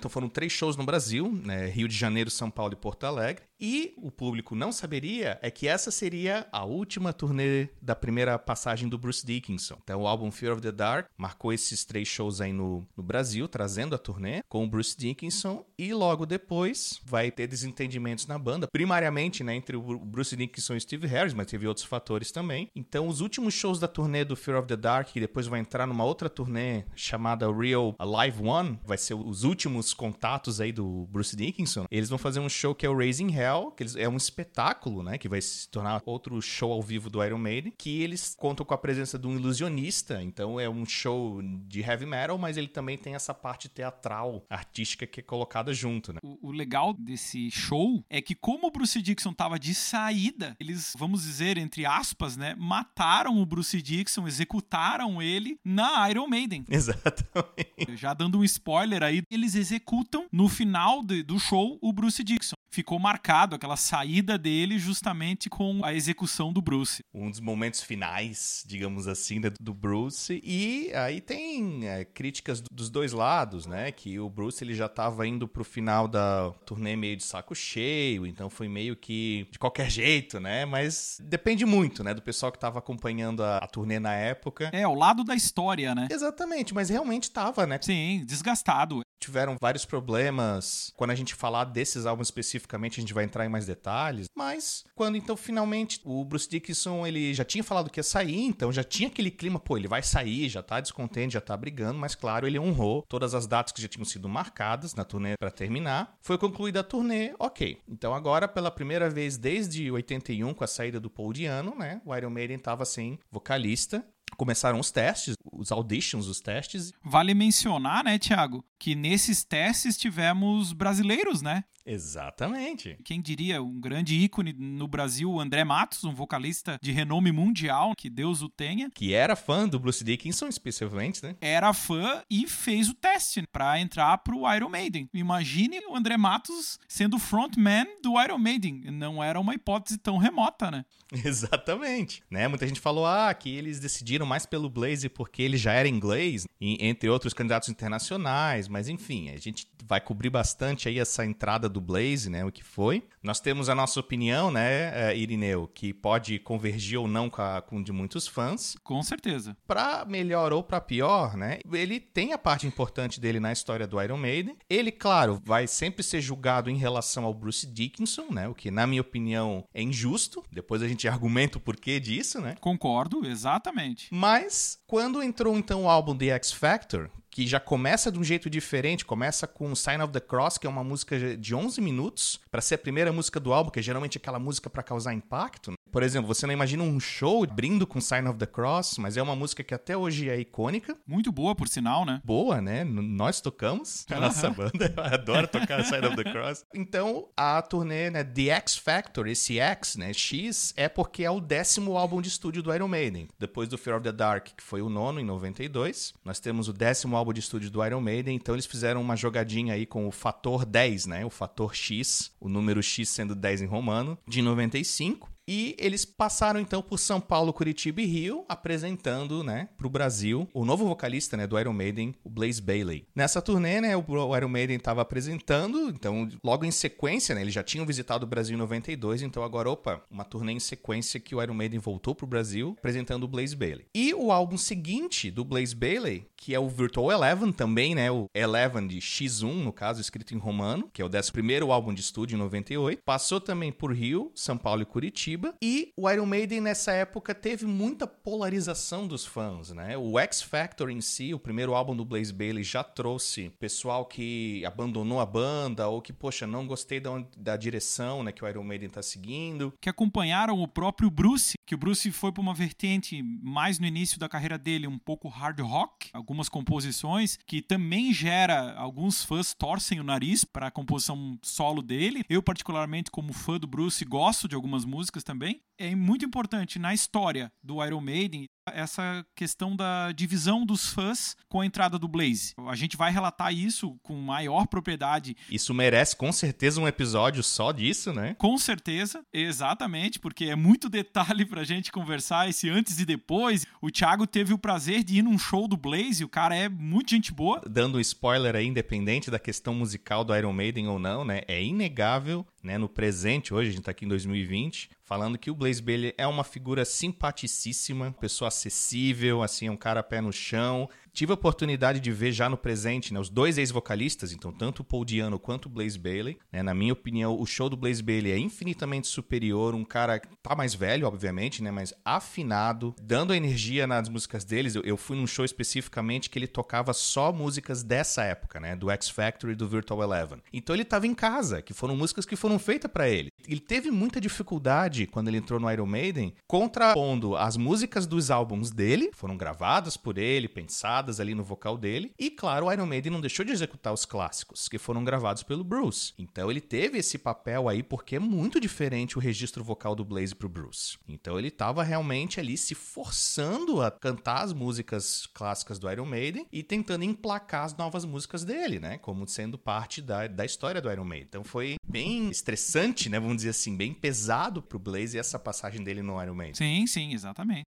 Então foram três shows no Brasil, né? Rio de Janeiro, São Paulo e Porto Alegre. E o público não saberia é que essa seria a última turnê da primeira passagem do Bruce Dickinson. Então o álbum Fear of the Dark marcou esses três shows aí no, no Brasil, trazendo a turnê com o Bruce Dickinson. E logo depois vai ter desentendimentos na banda, primariamente né, entre o Bruce Dickinson e Steve Harris, mas teve outros fatores também. Então os últimos shows da turnê do Fear of the Dark, que depois vai entrar numa outra turnê chamada Real Alive One, vai ser os últimos contatos aí do Bruce Dickinson. Eles vão fazer um show que é o Raising Hell Hell, que eles, é um espetáculo, né? Que vai se tornar outro show ao vivo do Iron Maiden, que eles contam com a presença de um ilusionista. Então é um show de heavy metal, mas ele também tem essa parte teatral, artística que é colocada junto, né? O, o legal desse show é que como o Bruce Dixon tava de saída, eles, vamos dizer, entre aspas, né? Mataram o Bruce Dixon, executaram ele na Iron Maiden. Exatamente. Já dando um spoiler aí, eles executam no final de, do show o Bruce Dixon. Ficou marcado aquela saída dele justamente com a execução do Bruce. Um dos momentos finais, digamos assim, né, do Bruce. E aí tem é, críticas dos dois lados, né? Que o Bruce ele já estava indo pro final da turnê meio de saco cheio, então foi meio que de qualquer jeito, né? Mas depende muito, né? Do pessoal que estava acompanhando a, a turnê na época. É, o lado da história, né? Exatamente, mas realmente estava, né? Sim, desgastado. Tiveram vários problemas. Quando a gente falar desses álbuns especificamente, a gente vai entrar em mais detalhes. Mas quando então finalmente o Bruce Dickinson ele já tinha falado que ia sair, então já tinha aquele clima, pô, ele vai sair, já tá descontente, já tá brigando, mas claro, ele honrou todas as datas que já tinham sido marcadas na turnê para terminar. Foi concluída a turnê, ok. Então agora, pela primeira vez desde 81, com a saída do Paul Diano, né, o Iron Maiden tava sem vocalista começaram os testes, os auditions, os testes. Vale mencionar, né, Thiago, que nesses testes tivemos brasileiros, né? Exatamente. Quem diria, um grande ícone no Brasil, o André Matos, um vocalista de renome mundial, que Deus o tenha. Que era fã do Bruce Dickinson, especialmente, né? Era fã e fez o teste para entrar pro Iron Maiden. Imagine o André Matos sendo frontman do Iron Maiden. Não era uma hipótese tão remota, né? Exatamente. Né? Muita gente falou ah, que eles decidiram mais pelo Blaze porque ele já era inglês, entre outros candidatos internacionais, mas enfim, a gente vai cobrir bastante aí essa entrada do Blaze, né, o que foi. Nós temos a nossa opinião, né, Irineu, que pode convergir ou não com a com de muitos fãs. Com certeza. Para melhor ou para pior, né, ele tem a parte importante dele na história do Iron Maiden. Ele, claro, vai sempre ser julgado em relação ao Bruce Dickinson, né, o que na minha opinião é injusto. Depois a gente argumenta o porquê disso, né? Concordo, exatamente. Mas quando entrou então o álbum The X Factor, que já começa de um jeito diferente, começa com Sign of the Cross, que é uma música de 11 minutos, para ser a primeira música do álbum, que é geralmente aquela música para causar impacto. Por exemplo, você não imagina um show abrindo com Sign of the Cross, mas é uma música que até hoje é icônica. Muito boa, por sinal, né? Boa, né? Nós tocamos, a nossa banda, eu adoro tocar Sign of the Cross. Então, a turnê, né, The X Factor, esse X, né, X, é porque é o décimo álbum de estúdio do Iron Maiden. Depois do Fear of the Dark, que foi o nono, em 92, nós temos o décimo álbum de estúdio do Iron Maiden, então eles fizeram uma jogadinha aí com o fator 10, né? O fator X, o número X sendo 10 em romano, de 95. E eles passaram então por São Paulo, Curitiba e Rio, apresentando, né, para o Brasil o novo vocalista, né, do Iron Maiden, o Blaze Bailey. Nessa turnê, né, o Iron Maiden estava apresentando, então logo em sequência, né, eles já tinham visitado o Brasil em 92, então agora, opa, uma turnê em sequência que o Iron Maiden voltou para o Brasil, apresentando o Blaze Bailey. E o álbum seguinte do Blaze Bailey, que é o Virtual Eleven também, né, o Eleven de X1, no caso, escrito em romano, que é o 11 primeiro álbum de estúdio em 98, passou também por Rio, São Paulo e Curitiba e o Iron Maiden nessa época teve muita polarização dos fãs, né? O X Factor em si, o primeiro álbum do Blaze Bailey, já trouxe pessoal que abandonou a banda ou que, poxa, não gostei da, da direção né, que o Iron Maiden tá seguindo. Que acompanharam o próprio Bruce, que o Bruce foi para uma vertente mais no início da carreira dele, um pouco hard rock, algumas composições, que também gera, alguns fãs torcem o nariz para a composição solo dele. Eu, particularmente, como fã do Bruce, gosto de algumas músicas também. É muito importante na história do Iron Maiden essa questão da divisão dos fãs com a entrada do Blaze. A gente vai relatar isso com maior propriedade. Isso merece com certeza um episódio só disso, né? Com certeza, exatamente, porque é muito detalhe pra gente conversar esse antes e depois. O Thiago teve o prazer de ir num show do Blaze, o cara é muito gente boa. Dando um spoiler aí, independente da questão musical do Iron Maiden ou não, né? É inegável, né? No presente, hoje a gente tá aqui em 2020, falando que o Blaze Bailey é uma figura simpaticíssima, pessoa acessível, assim, um cara pé no chão, tive a oportunidade de ver já no presente, né, os dois ex-vocalistas, então tanto o Paul Diano quanto o Blaze Bailey. Né, na minha opinião, o show do Blaze Bailey é infinitamente superior, um cara que tá mais velho, obviamente, né, mas afinado, dando energia nas músicas deles. Eu, eu fui num show especificamente que ele tocava só músicas dessa época, né, do X Factor e do Virtual Eleven. Então ele tava em casa, que foram músicas que foram feitas para ele. Ele teve muita dificuldade quando ele entrou no Iron Maiden, contrapondo as músicas dos álbuns dele, foram gravadas por ele, pensadas ali no vocal dele, e claro, o Iron Maiden não deixou de executar os clássicos, que foram gravados pelo Bruce. Então ele teve esse papel aí porque é muito diferente o registro vocal do Blaze pro Bruce. Então ele estava realmente ali se forçando a cantar as músicas clássicas do Iron Maiden e tentando emplacar as novas músicas dele, né? Como sendo parte da, da história do Iron Maiden. Então foi bem estressante, né? Vamos dizer assim, bem pesado pro Blaze essa passagem dele no Iron Maiden. Sim, sim, exatamente.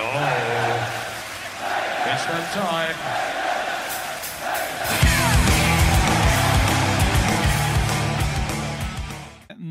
Oh. It's that time.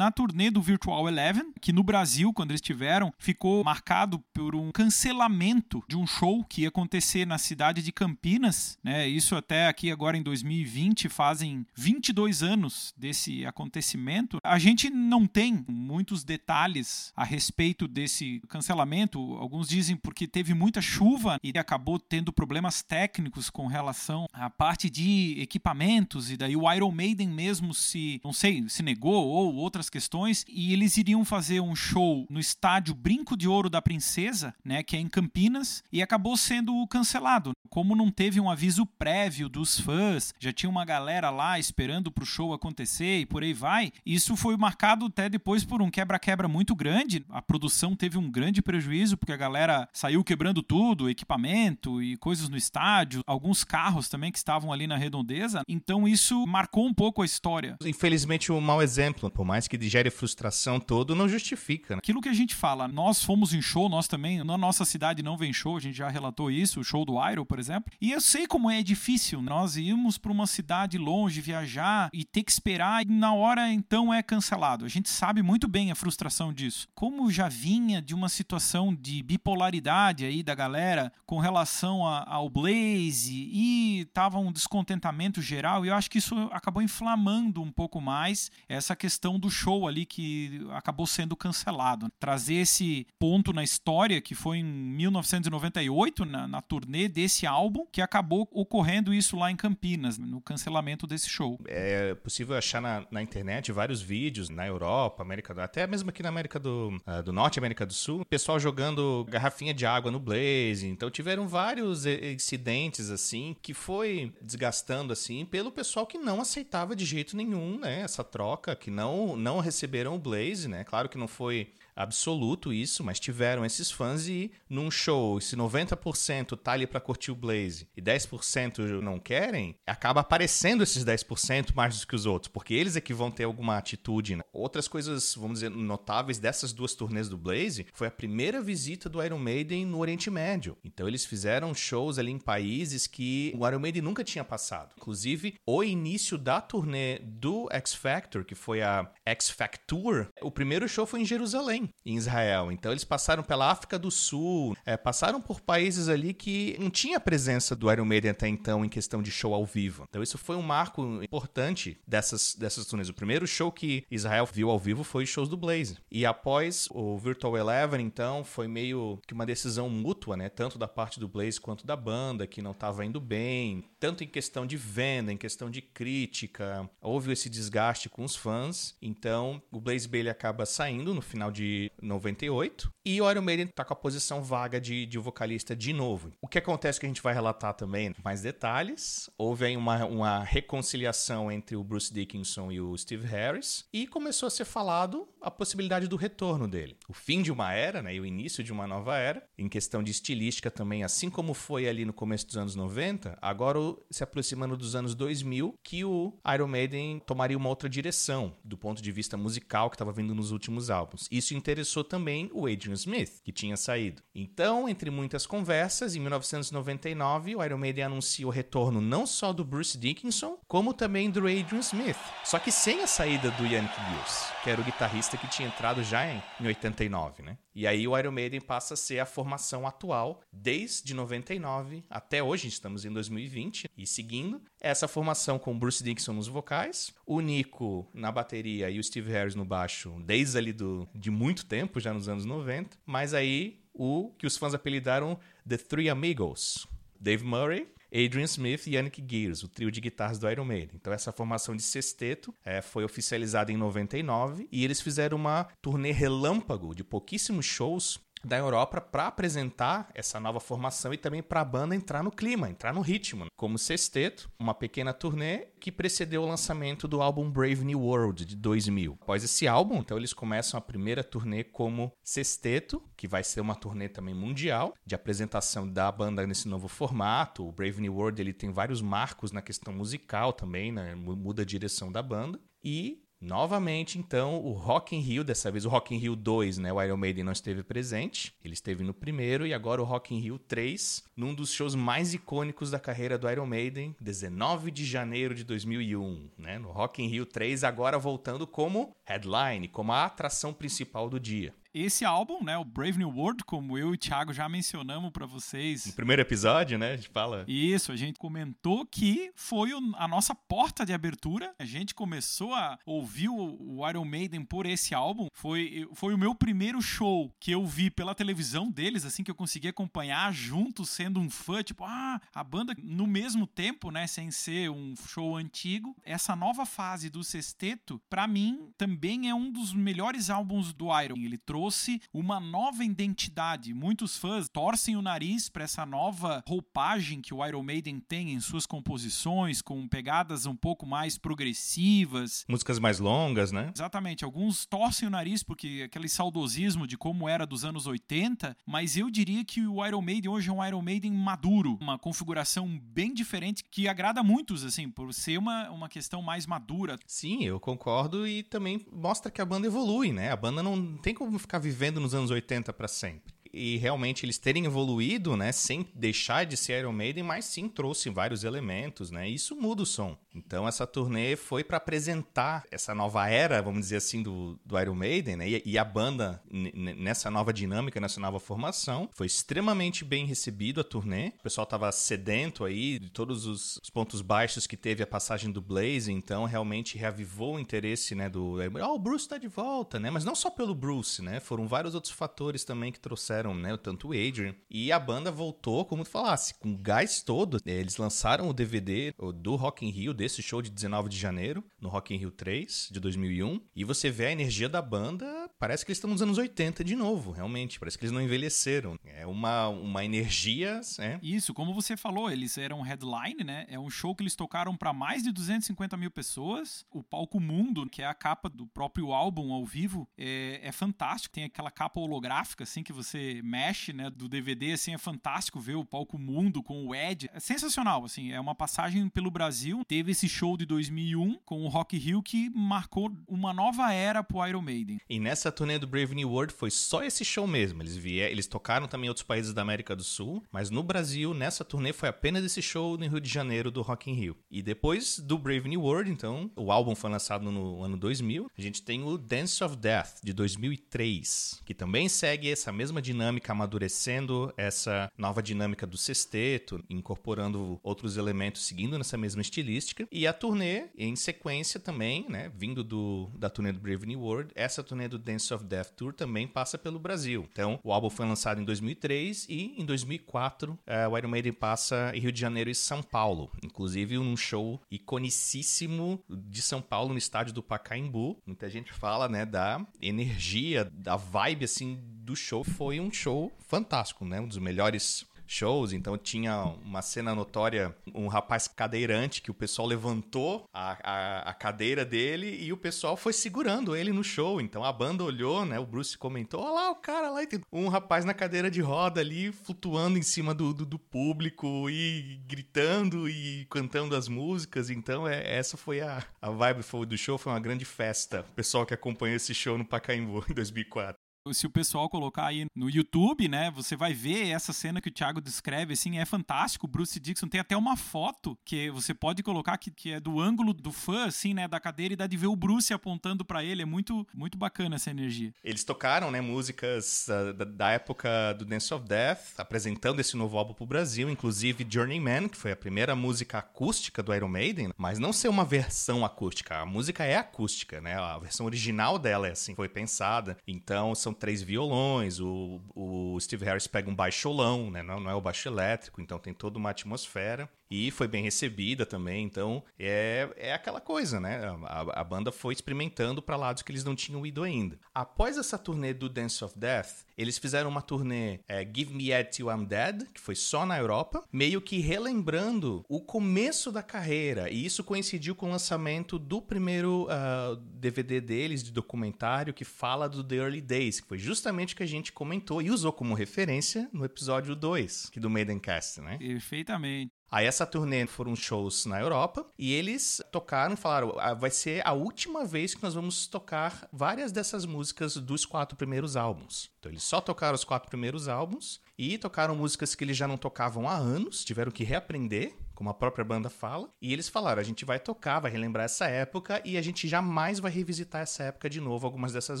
Na turnê do Virtual Eleven, que no Brasil, quando eles tiveram, ficou marcado por um cancelamento de um show que ia acontecer na cidade de Campinas, né? Isso até aqui agora em 2020 fazem 22 anos desse acontecimento. A gente não tem muitos detalhes a respeito desse cancelamento. Alguns dizem porque teve muita chuva e acabou tendo problemas técnicos com relação à parte de equipamentos e daí o Iron Maiden mesmo se, não sei, se negou ou outras questões, e eles iriam fazer um show no estádio Brinco de Ouro da Princesa, né, que é em Campinas, e acabou sendo cancelado. Como não teve um aviso prévio dos fãs, já tinha uma galera lá esperando pro show acontecer e por aí vai, isso foi marcado até depois por um quebra-quebra muito grande. A produção teve um grande prejuízo porque a galera saiu quebrando tudo, equipamento e coisas no estádio, alguns carros também que estavam ali na redondeza. Então isso marcou um pouco a história. Infelizmente, um mau exemplo, por mais que gere frustração todo, não justifica. Né? Aquilo que a gente fala, nós fomos em show, nós também, na nossa cidade não vem show, a gente já relatou isso, o show do Iron, por exemplo. E eu sei como é difícil nós irmos para uma cidade longe, viajar e ter que esperar, e na hora então é cancelado. A gente sabe muito bem a frustração disso. Como já vinha de uma situação de bipolaridade aí da galera com relação a, ao Blaze e tava um descontentamento geral, e eu acho que isso acabou inflamando um pouco mais essa questão do show ali que acabou sendo cancelado. Trazer esse ponto na história, que foi em 1998, na, na turnê desse álbum, que acabou ocorrendo isso lá em Campinas, no cancelamento desse show. É possível achar na, na internet vários vídeos na Europa, América do até mesmo aqui na América do, uh, do Norte, América do Sul, pessoal jogando garrafinha de água no Blaze. Então tiveram vários incidentes assim que foi desgastando assim pelo pessoal que não aceitava de jeito nenhum, né, essa troca, que não não receberam o Blaze, né? Claro que não foi absoluto isso, mas tiveram esses fãs e num show, se 90% tá ali para curtir o Blaze e 10% não querem, acaba aparecendo esses 10% mais do que os outros, porque eles é que vão ter alguma atitude. Né? Outras coisas, vamos dizer, notáveis dessas duas turnês do Blaze foi a primeira visita do Iron Maiden no Oriente Médio. Então eles fizeram shows ali em países que o Iron Maiden nunca tinha passado. Inclusive, o início da turnê do X Factor, que foi a X Factor, o primeiro show foi em Jerusalém em Israel. Então eles passaram pela África do Sul, é, passaram por países ali que não tinha presença do Iron Maiden até então em questão de show ao vivo. Então isso foi um marco importante dessas, dessas turnês. O primeiro show que Israel viu ao vivo foi os shows do Blaze. E após o Virtual Eleven, então, foi meio que uma decisão mútua, né? Tanto da parte do Blaze quanto da banda, que não estava indo bem, tanto em questão de venda, em questão de crítica. Houve esse desgaste com os fãs. Então, o Blaze Bailey acaba saindo no final de 98. E o Iron Maiden tá com a posição vaga de, de vocalista de novo. O que acontece que a gente vai relatar também mais detalhes. Houve aí uma, uma reconciliação entre o Bruce Dickinson e o Steve Harris. E começou a ser falado a possibilidade do retorno dele. O fim de uma era, né? E o início de uma nova era. Em questão de estilística também, assim como foi ali no começo dos anos 90, agora se aproximando dos anos 2000, que o Iron Maiden tomaria uma outra direção do ponto de vista musical que estava vindo nos últimos álbuns. Isso interessou também o Adrian Smith, que tinha saído. Então, entre muitas conversas, em 1999, o Iron Maiden anuncia o retorno não só do Bruce Dickinson, como também do Adrian Smith. Só que sem a saída do Yannick Gills, que era o guitarrista que tinha entrado já em 89, né? E aí o Iron Maiden passa a ser a formação atual desde 99 até hoje, estamos em 2020 e seguindo essa formação com Bruce Dickinson nos vocais, o Nico na bateria e o Steve Harris no baixo desde ali do, de muito tempo, já nos anos 90, mas aí o que os fãs apelidaram The Three Amigos. Dave Murray, Adrian Smith e Yannick Gears, o trio de guitarras do Iron Maiden. Então essa formação de sexteto é, foi oficializada em 99 e eles fizeram uma turnê relâmpago de pouquíssimos shows da Europa para apresentar essa nova formação e também para a banda entrar no clima, entrar no ritmo. Como sexteto, uma pequena turnê que precedeu o lançamento do álbum Brave New World de 2000. Após esse álbum, então eles começam a primeira turnê como sexteto, que vai ser uma turnê também mundial de apresentação da banda nesse novo formato. O Brave New World ele tem vários marcos na questão musical também, né? muda a direção da banda. E Novamente, então, o Rock in Rio, dessa vez o Rock in Rio 2, né? O Iron Maiden não esteve presente, ele esteve no primeiro e agora o Rock in Rio 3, num dos shows mais icônicos da carreira do Iron Maiden, 19 de janeiro de 2001, né? No Rock in Rio 3, agora voltando como headline, como a atração principal do dia esse álbum, né, o Brave New World, como eu e o Thiago já mencionamos para vocês. No primeiro episódio, né, a gente fala. Isso, a gente comentou que foi o, a nossa porta de abertura. A gente começou a ouvir o, o, Iron Maiden por esse álbum. Foi, foi o meu primeiro show que eu vi pela televisão deles, assim que eu consegui acompanhar junto, sendo um fã, tipo, ah, a banda no mesmo tempo, né, sem ser um show antigo. Essa nova fase do sexteto, para mim, também é um dos melhores álbuns do Iron. Ele trouxe trouxe uma nova identidade. Muitos fãs torcem o nariz para essa nova roupagem que o Iron Maiden tem em suas composições, com pegadas um pouco mais progressivas. Músicas mais longas, né? Exatamente. Alguns torcem o nariz porque aquele saudosismo de como era dos anos 80, mas eu diria que o Iron Maiden hoje é um Iron Maiden maduro, uma configuração bem diferente que agrada muitos, assim, por ser uma, uma questão mais madura. Sim, eu concordo e também mostra que a banda evolui, né? A banda não tem como ficar vivendo nos anos 80 para sempre e realmente eles terem evoluído, né, sem deixar de ser Iron Maiden, mas sim trouxe vários elementos, né? Isso muda o som. Então essa turnê foi para apresentar essa nova era, vamos dizer assim, do, do Iron Maiden, né? E, e a banda nessa nova dinâmica, nessa nova formação, foi extremamente bem recebido a turnê. O pessoal tava sedento aí de todos os, os pontos baixos que teve a passagem do Blaze, então realmente reavivou o interesse, né, do, oh, o Bruce tá de volta, né? Mas não só pelo Bruce, né? Foram vários outros fatores também que trouxeram trouxeram, né, tanto o Adrian. E a banda voltou, como tu falasse, com gás todo. Eles lançaram o DVD do Rock in Rio, desse show de 19 de janeiro, no Rock in Rio 3, de 2001. E você vê a energia da banda, parece que eles estão nos anos 80 de novo, realmente. Parece que eles não envelheceram. É uma, uma energia, né? Isso, como você falou, eles eram headline, né? É um show que eles tocaram para mais de 250 mil pessoas. O palco Mundo, que é a capa do próprio álbum ao vivo, é, é fantástico. Tem aquela capa holográfica, assim, que você mexe, né, do DVD, assim, é fantástico ver o palco mundo com o Ed. É sensacional, assim, é uma passagem pelo Brasil. Teve esse show de 2001 com o Rock Hill que marcou uma nova era pro Iron Maiden. E nessa turnê do Brave New World foi só esse show mesmo. Eles vieram, eles tocaram também em outros países da América do Sul, mas no Brasil, nessa turnê foi apenas esse show no Rio de Janeiro do Rock in Rio. E depois do Brave New World, então, o álbum foi lançado no ano 2000. A gente tem o Dance of Death de 2003, que também segue essa mesma dinâmica dinâmica amadurecendo essa nova dinâmica do sexteto, incorporando outros elementos seguindo nessa mesma estilística. E a turnê, em sequência também, né, vindo do, da turnê do Brave New World, essa turnê do Dance of Death Tour também passa pelo Brasil. Então, o álbum foi lançado em 2003 e em 2004 uh, o Iron Maiden passa em Rio de Janeiro e São Paulo, inclusive num show iconicíssimo de São Paulo no estádio do Pacaembu. Muita gente fala, né, da energia, da vibe assim do show foi um show fantástico, né? Um dos melhores shows, então tinha uma cena notória, um rapaz cadeirante que o pessoal levantou a, a, a, cadeira dele e o pessoal foi segurando ele no show. Então a banda olhou, né? O Bruce comentou: olha lá o cara lá, um rapaz na cadeira de roda ali, flutuando em cima do, do, do público e gritando e cantando as músicas. Então é, essa foi a, a vibe do show, foi uma grande festa. O pessoal que acompanhou esse show no Pacaembu em 2004. Se o pessoal colocar aí no YouTube, né, você vai ver essa cena que o Thiago descreve, assim, é fantástico. Bruce Dixon tem até uma foto que você pode colocar que, que é do ângulo do fã, assim, né, da cadeira e dá de ver o Bruce apontando para ele. É muito, muito bacana essa energia. Eles tocaram, né, músicas uh, da, da, época do Dance of Death, apresentando esse novo álbum pro Brasil, inclusive Journeyman, que foi a primeira música acústica do Iron Maiden, mas não ser uma versão acústica. A música é acústica, né? A versão original dela é assim, foi pensada. Então são três violões, o, o Steve Harris pega um baixolão, né? Não, não é o baixo elétrico, então tem toda uma atmosfera e foi bem recebida também. Então é, é aquela coisa, né? A, a banda foi experimentando para lados que eles não tinham ido ainda. Após essa turnê do Dance of Death, eles fizeram uma turnê é, Give Me At Till I'm Dead, que foi só na Europa, meio que relembrando o começo da carreira. E isso coincidiu com o lançamento do primeiro uh, ah, DVD deles, de documentário, que fala do The Early Days, que foi justamente o que a gente comentou e usou como referência no episódio 2 do Maidencast, né? Perfeitamente. Aí essa turnê foram shows na Europa e eles tocaram e falaram: ah, vai ser a última vez que nós vamos tocar várias dessas músicas dos quatro primeiros álbuns. Então eles só tocaram os quatro primeiros álbuns e tocaram músicas que eles já não tocavam há anos, tiveram que reaprender como a própria banda fala. E eles falaram: a gente vai tocar, vai relembrar essa época e a gente jamais vai revisitar essa época de novo, algumas dessas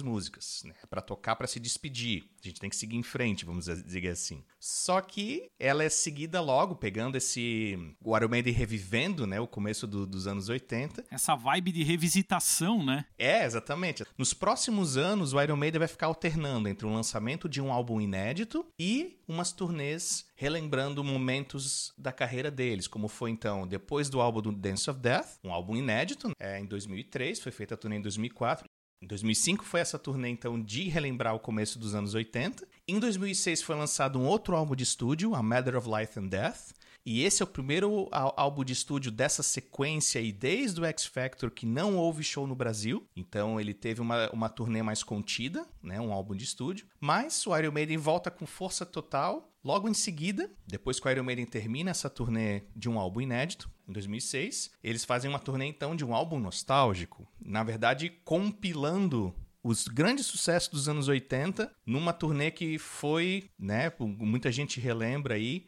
músicas, né? Para tocar, para se despedir. A gente tem que seguir em frente, vamos dizer assim. Só que ela é seguida logo, pegando esse. O Iron Maiden revivendo, né? O começo do, dos anos 80. Essa vibe de revisitação, né? É, exatamente. Nos próximos anos, o Iron Maiden vai ficar alternando entre o lançamento de um álbum inédito e umas turnês relembrando momentos da carreira deles, como foi então depois do álbum do Dance of Death, um álbum inédito, é, em 2003, foi feita a turnê em 2004. Em 2005 foi essa turnê então de relembrar o começo dos anos 80. Em 2006 foi lançado um outro álbum de estúdio, A Matter of Life and Death, e esse é o primeiro álbum de estúdio dessa sequência e desde o X Factor que não houve show no Brasil. Então ele teve uma, uma turnê mais contida, né, um álbum de estúdio. Mas o Iron Maiden volta com força total Logo em seguida, depois que o Iron Maiden termina essa turnê de um álbum inédito, em 2006, eles fazem uma turnê então de um álbum nostálgico, na verdade compilando os grandes sucessos dos anos 80 numa turnê que foi, né, muita gente relembra aí,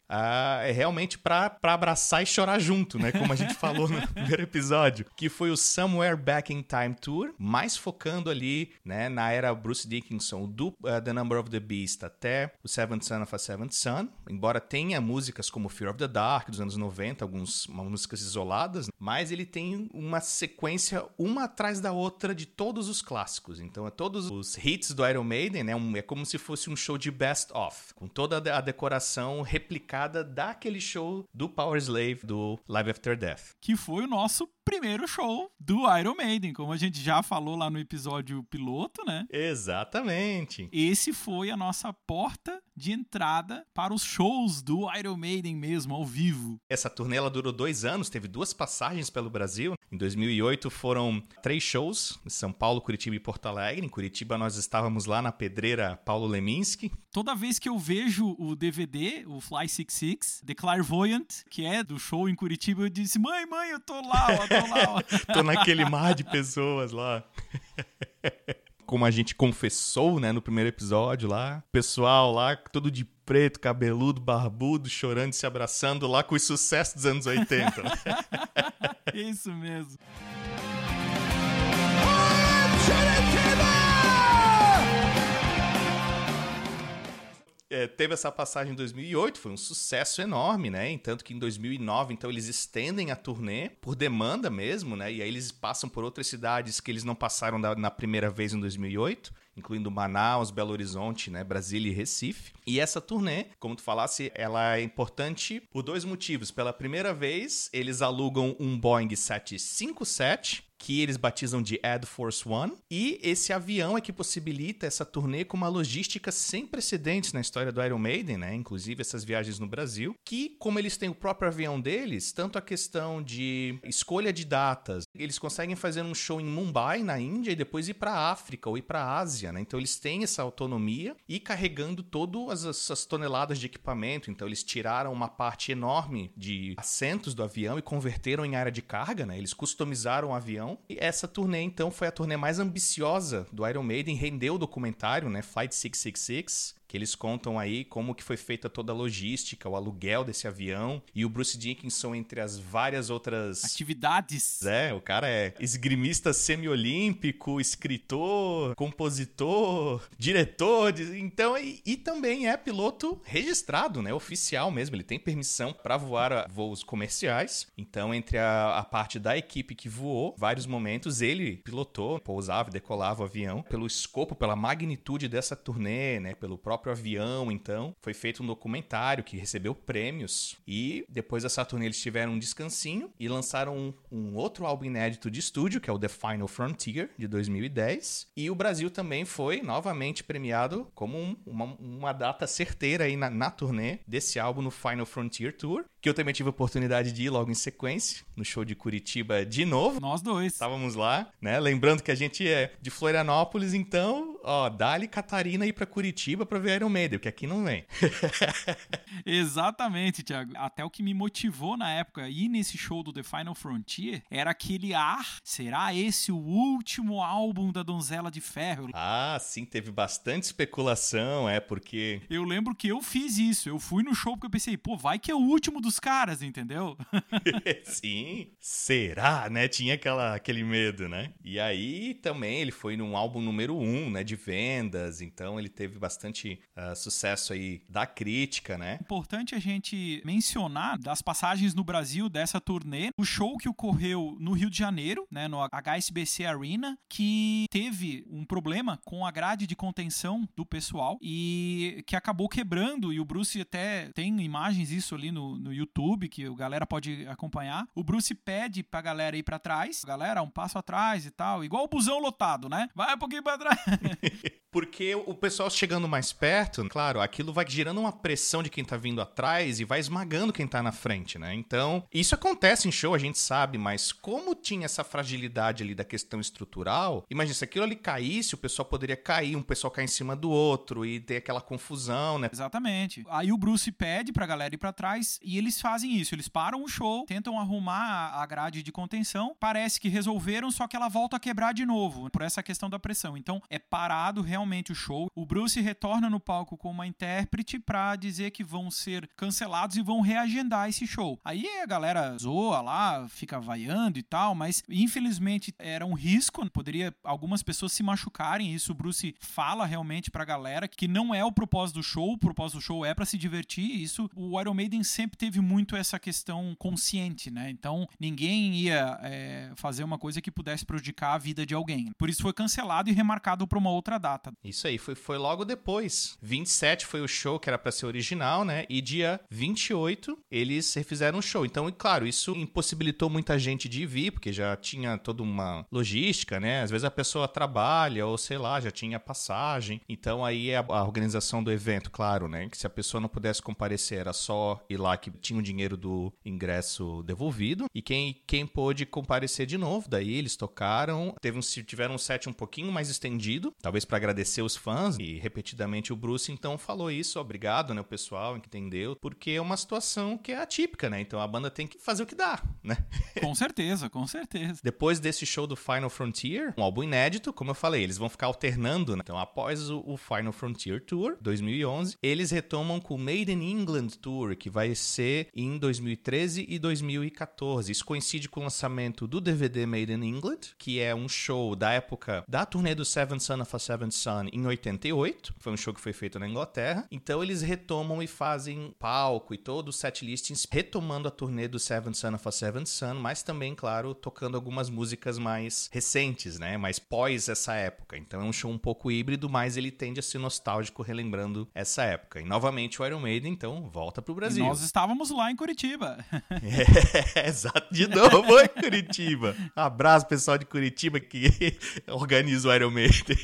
é realmente para abraçar e chorar junto, né, como a gente falou no primeiro episódio, que foi o Somewhere Back in Time Tour, mais focando ali, né, na era Bruce Dickinson, do uh, The Number of the Beast até o Seventh Son of a Seventh Son, embora tenha músicas como Fear of the Dark dos anos 90, algumas músicas isoladas, mas ele tem uma sequência uma atrás da outra de todos os clássicos. Então é todos os hits do Iron Maiden, né, um, é como se fosse um show de best of, com toda a decoração replicada daquele show do Power Slave do Live After Death. Que foi o nosso primeiro show do Iron Maiden, como a gente já falou lá no episódio piloto, né? Exatamente. Esse foi a nossa porta de entrada para os shows do Iron Maiden mesmo, ao vivo. Essa turnê ela durou dois anos, teve duas passagens pelo Brasil. Em 2008 foram três shows, em São Paulo, Curitiba e Porto Alegre. Em Curitiba nós estávamos lá na pedreira Paulo Leminski. Toda vez que eu vejo o DVD, o Fly 66, The Clairvoyant, que é do show em Curitiba, eu disse, mãe, mãe, eu tô lá, ó, tô naquele mar de pessoas lá. Como a gente confessou, né, no primeiro episódio lá, pessoal lá, todo de preto, cabeludo, barbudo, chorando e se abraçando lá com os sucessos dos anos 80. Isso mesmo. É, teve essa passagem em 2008, foi um sucesso enorme, né? Entanto que em 2009, então eles estendem a turnê por demanda mesmo, né? E aí eles passam por outras cidades que eles não passaram na primeira vez em 2008 incluindo Manaus, Belo Horizonte, né, Brasília e Recife. E essa turnê, como tu falasse, ela é importante por dois motivos. Pela primeira vez, eles alugam um Boeing 757 que eles batizam de Ad Force One. E esse avião é que possibilita essa turnê com uma logística sem precedentes na história do Iron Maiden, né? Inclusive essas viagens no Brasil. Que, como eles têm o próprio avião deles, tanto a questão de escolha de datas, eles conseguem fazer um show em Mumbai, na Índia, e depois ir para África ou ir para Ásia né? Então eles têm essa autonomia e carregando todas essas toneladas de equipamento. Então eles tiraram uma parte enorme de assentos do avião e converteram em área de carga, né? Eles customizaram o avião. E essa turnê, então, foi a turnê mais ambiciosa do Iron Maiden, rendeu o documentário, né? Flight 666, que eles contam aí como que foi feita toda a logística, o aluguel desse avião e o Bruce Dickinson entre as várias outras atividades. É, o cara é esgrimista semiolímpico, escritor, compositor, diretor, então e, e, também é piloto registrado, né, oficial mesmo. Ele tem permissão para voar voos comerciais. Então entre a, a parte da equipe que voou, vários momentos ele pilotou, pousava, decolava o avião pelo escopo, pela magnitude dessa turnê, né, pelo próprio próprio avião, então. Foi feito um documentário que recebeu prêmios. E depois da Saturn eles tiveram um descansinho e lançaram um, um, outro álbum inédito de estúdio, que é o The Final Frontier, de 2010. E o Brasil também foi novamente premiado como um, uma, uma, data certeira aí na, na turnê desse álbum no Final Frontier Tour que eu também tive a oportunidade de ir logo em sequência, no show de Curitiba de novo. Nós dois. Estávamos lá, né? Lembrando que a gente é de Florianópolis, então, ó, dá-lhe Catarina ir para Curitiba para ver Iron Maiden, que aqui não vem. Exatamente, Thiago. Até o que me motivou na época ir nesse show do The Final Frontier era aquele ar, será esse o último álbum da Donzela de Ferro? Ah, sim, teve bastante especulação, é, porque... Eu lembro que eu fiz isso, eu fui no show porque eu pensei, pô, vai que é o último dos caras, entendeu? Sim. Será, né? Tinha aquela, aquele medo, né? E aí também ele foi num álbum número um, né? De vendas. Então ele teve bastante uh, sucesso aí da crítica, né? Importante a gente mencionar das passagens no Brasil dessa turnê, o show que ocorreu no Rio de Janeiro, né? No HSBC Arena, que teve um problema com a grade de contenção do pessoal e que acabou quebrando. E o Bruce até tem imagens isso ali no, no YouTube que a galera pode acompanhar. O Bruce pede pra galera ir para trás. Galera, um passo atrás e tal. Igual o busão lotado, né? Vai um pouquinho pra trás. Porque o pessoal chegando mais perto, claro, aquilo vai gerando uma pressão de quem tá vindo atrás e vai esmagando quem tá na frente, né? Então, isso acontece em show, a gente sabe, mas como tinha essa fragilidade ali da questão estrutural, imagina se aquilo ali caísse, o pessoal poderia cair, um pessoal cair em cima do outro e ter aquela confusão, né? Exatamente. Aí o Bruce pede pra galera ir pra trás e eles fazem isso, eles param o show, tentam arrumar a grade de contenção, parece que resolveram, só que ela volta a quebrar de novo, por essa questão da pressão. Então, é parado realmente o show. O Bruce retorna no palco com uma intérprete para dizer que vão ser cancelados e vão reagendar esse show. Aí a galera zoa lá, fica vaiando e tal, mas infelizmente era um risco, poderia algumas pessoas se machucarem. Isso o Bruce fala realmente pra galera que não é o propósito do show, o propósito do show é para se divertir. Isso o Iron Maiden sempre teve muito essa questão consciente, né? Então ninguém ia é, fazer uma coisa que pudesse prejudicar a vida de alguém. Por isso foi cancelado e remarcado para uma outra data. Isso aí, foi, foi logo depois. 27 foi o show que era para ser original, né? E dia 28 eles refizeram o show. Então, e claro, isso impossibilitou muita gente de vir, porque já tinha toda uma logística, né? Às vezes a pessoa trabalha ou sei lá, já tinha passagem. Então aí é a, a organização do evento, claro, né? Que se a pessoa não pudesse comparecer, era só ir lá que tinha o dinheiro do ingresso devolvido. E quem, quem pôde comparecer de novo, daí eles tocaram, teve um, tiveram um set um pouquinho mais estendido, talvez para agradecer os fãs e repetidamente o Bruce então falou isso, obrigado, né, o pessoal entendeu, porque é uma situação que é atípica, né? Então a banda tem que fazer o que dá, né? Com certeza, com certeza. Depois desse show do Final Frontier, um álbum inédito, como eu falei, eles vão ficar alternando, né? Então após o, o Final Frontier Tour 2011, eles retomam com o Made in England Tour, que vai ser em 2013 e 2014. Isso coincide com o lançamento do DVD Made in England, que é um show da época da turnê do Seven Son of a Seven Son em 88. Foi um show que foi feito na Inglaterra. Então eles retomam e fazem palco e todo o set listings, retomando a turnê do Seven Son of a Seven Sun, mas também, claro, tocando algumas músicas mais recentes, né? Mais pós essa época. Então é um show um pouco híbrido, mas ele tende a ser nostálgico relembrando essa época. E novamente o Iron Maiden, então, volta pro Brasil. E nós estávamos lá em Curitiba. é, exato, de novo em Curitiba. abraço pessoal de Curitiba que organiza o Iron Maiden.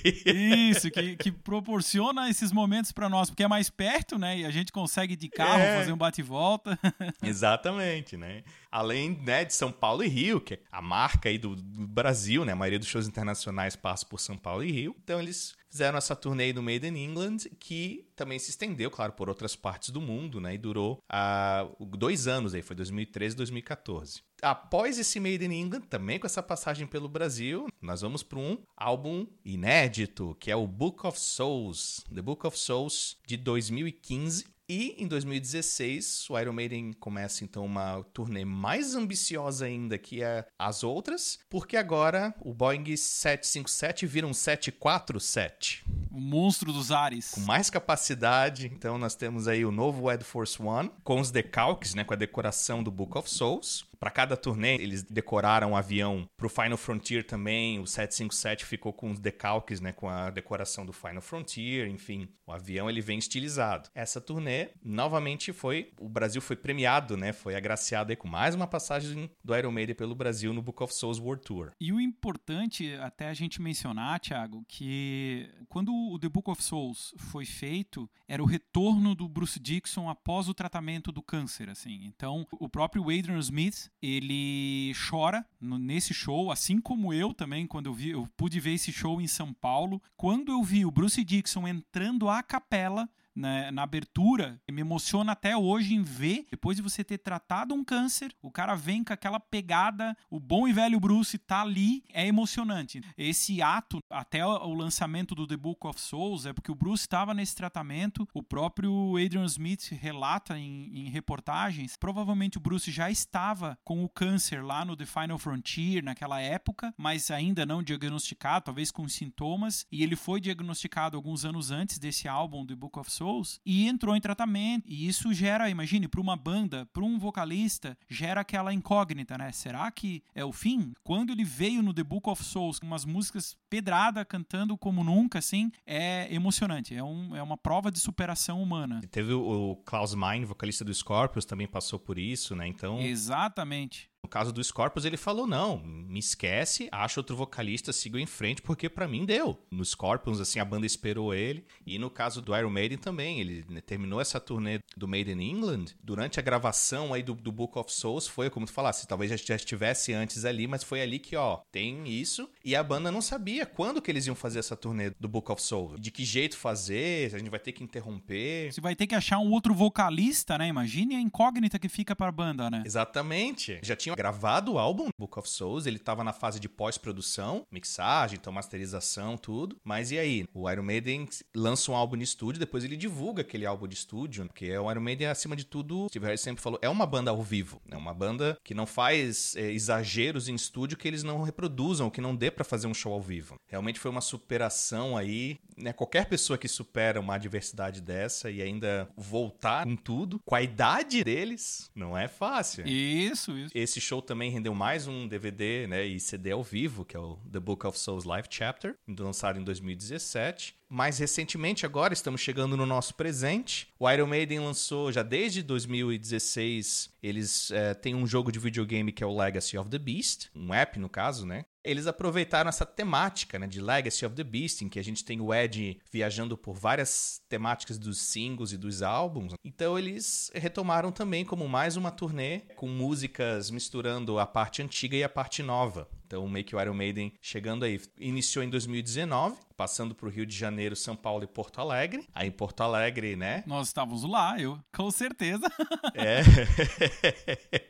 Isso, que, que proporciona esses momentos para nós, porque é mais perto, né? E a gente consegue de carro é. fazer um bate-volta. Exatamente, né? Além né, de São Paulo e Rio, que é a marca aí do, do, Brasil, né? A maioria dos shows internacionais passa por São Paulo e Rio. Então eles fizeram essa turnê do Made in England, que também se estendeu, claro, por outras partes do mundo, né? E durou uh, dois anos aí, foi 2013 e 2014. Após esse Made in England, também com essa passagem pelo Brasil, nós vamos para um álbum inédito, que é o Book of Souls, The Book of Souls de 2015. E em 2016, o Iron Maiden começa então uma turnê mais ambiciosa ainda que as outras, porque agora o Boeing 757 vira um 747. O monstro dos ares. Com mais capacidade. Então nós temos aí o novo Ed Force One, com os decalques, né, com a decoração do Book of Souls. Para cada turnê, eles decoraram o avião. Pro Final Frontier também, o 757 ficou com os decalques, né, com a decoração do Final Frontier, enfim, o avião ele vem estilizado. Essa turnê, novamente foi, o Brasil foi premiado, né, foi agraciado aí com mais uma passagem do Iron Maiden pelo Brasil no Book of Souls World Tour. E o importante até a gente mencionar, Thiago, que quando o The Book of Souls foi feito, era o retorno do Bruce Dixon após o tratamento do câncer, assim. Então, o próprio Adrian Smith ele chora nesse show, assim como eu também, quando eu vi, eu pude ver esse show em São Paulo. Quando eu vi o Bruce Dixon entrando à capela, na, na, abertura, me emociona até hoje em ver, depois de você ter tratado um câncer, o cara vem com aquela pegada, o bom e velho Bruce tá ali, é emocionante. Esse ato, até o lançamento do The Book of Souls, é porque o Bruce estava nesse tratamento, o próprio Adrian Smith relata em, em reportagens, provavelmente o Bruce já estava com o câncer lá no The Final Frontier, naquela época, mas ainda não diagnosticado, talvez com sintomas, e ele foi diagnosticado alguns anos antes desse álbum, The Book of Souls, Souls e entrou em tratamento. E isso gera, imagine, para uma banda, para um vocalista, gera aquela incógnita, né? Será que é o fim? Quando ele veio no The Book of Souls com umas músicas pedrada, cantando como nunca, assim, é emocionante. É, um, é uma prova de superação humana. teve o, o Klaus Meine, vocalista do Scorpions, também passou por isso, né? Então. Exatamente. No caso do Scorpions, ele falou: não, me esquece, acha outro vocalista, sigo em frente, porque para mim deu. No Scorpions, assim, a banda esperou ele. E no caso do Iron Maiden também, ele né, terminou essa turnê do Made in England. Durante a gravação aí do, do Book of Souls, foi como tu falasse, talvez já estivesse antes ali, mas foi ali que, ó, tem isso. E a banda não sabia quando que eles iam fazer essa turnê do Book of Souls. De que jeito fazer, a gente vai ter que interromper. Você vai ter que achar um outro vocalista, né? Imagine a incógnita que fica pra banda, né? Exatamente. Já tinha tinha gravado o álbum Book of Souls, ele estava na fase de pós-produção, mixagem, então masterização, tudo. Mas e aí? O Iron Maiden lança um álbum de estúdio, depois ele divulga aquele álbum de estúdio, porque o Iron Maiden, acima de tudo, Steve Harris sempre falou, é uma banda ao vivo, é uma banda que não faz é, exageros em estúdio que eles não reproduzam, que não dê para fazer um show ao vivo. Realmente foi uma superação aí, né? Qualquer pessoa que supera uma adversidade dessa e ainda voltar com tudo, com a idade deles, não é fácil. Isso, isso. Esse esse show também rendeu mais um DVD né, e CD ao vivo, que é o The Book of Souls Live Chapter, lançado em 2017. Mais recentemente, agora, estamos chegando no nosso presente. O Iron Maiden lançou, já desde 2016, eles é, têm um jogo de videogame que é o Legacy of the Beast, um app no caso, né? Eles aproveitaram essa temática né, de Legacy of the Beast, em que a gente tem o Ed viajando por várias temáticas dos singles e dos álbuns. Então eles retomaram também como mais uma turnê com músicas misturando a parte antiga e a parte nova. Então, meio que o Iron Maiden chegando aí. Iniciou em 2019, passando por Rio de Janeiro, São Paulo e Porto Alegre. Aí em Porto Alegre, né? Nós estávamos lá, eu, com certeza. é.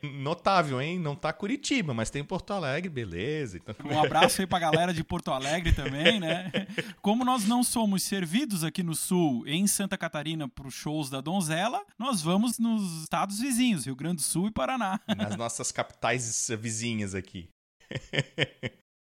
Notável, hein? Não tá Curitiba, mas tem Porto Alegre, beleza. Então... Um abraço aí pra galera de Porto Alegre também, né? Como nós não somos servidos aqui no Sul, em Santa Catarina, para os shows da Donzela, nós vamos nos estados vizinhos, Rio Grande do Sul e Paraná. Nas nossas capitais vizinhas aqui.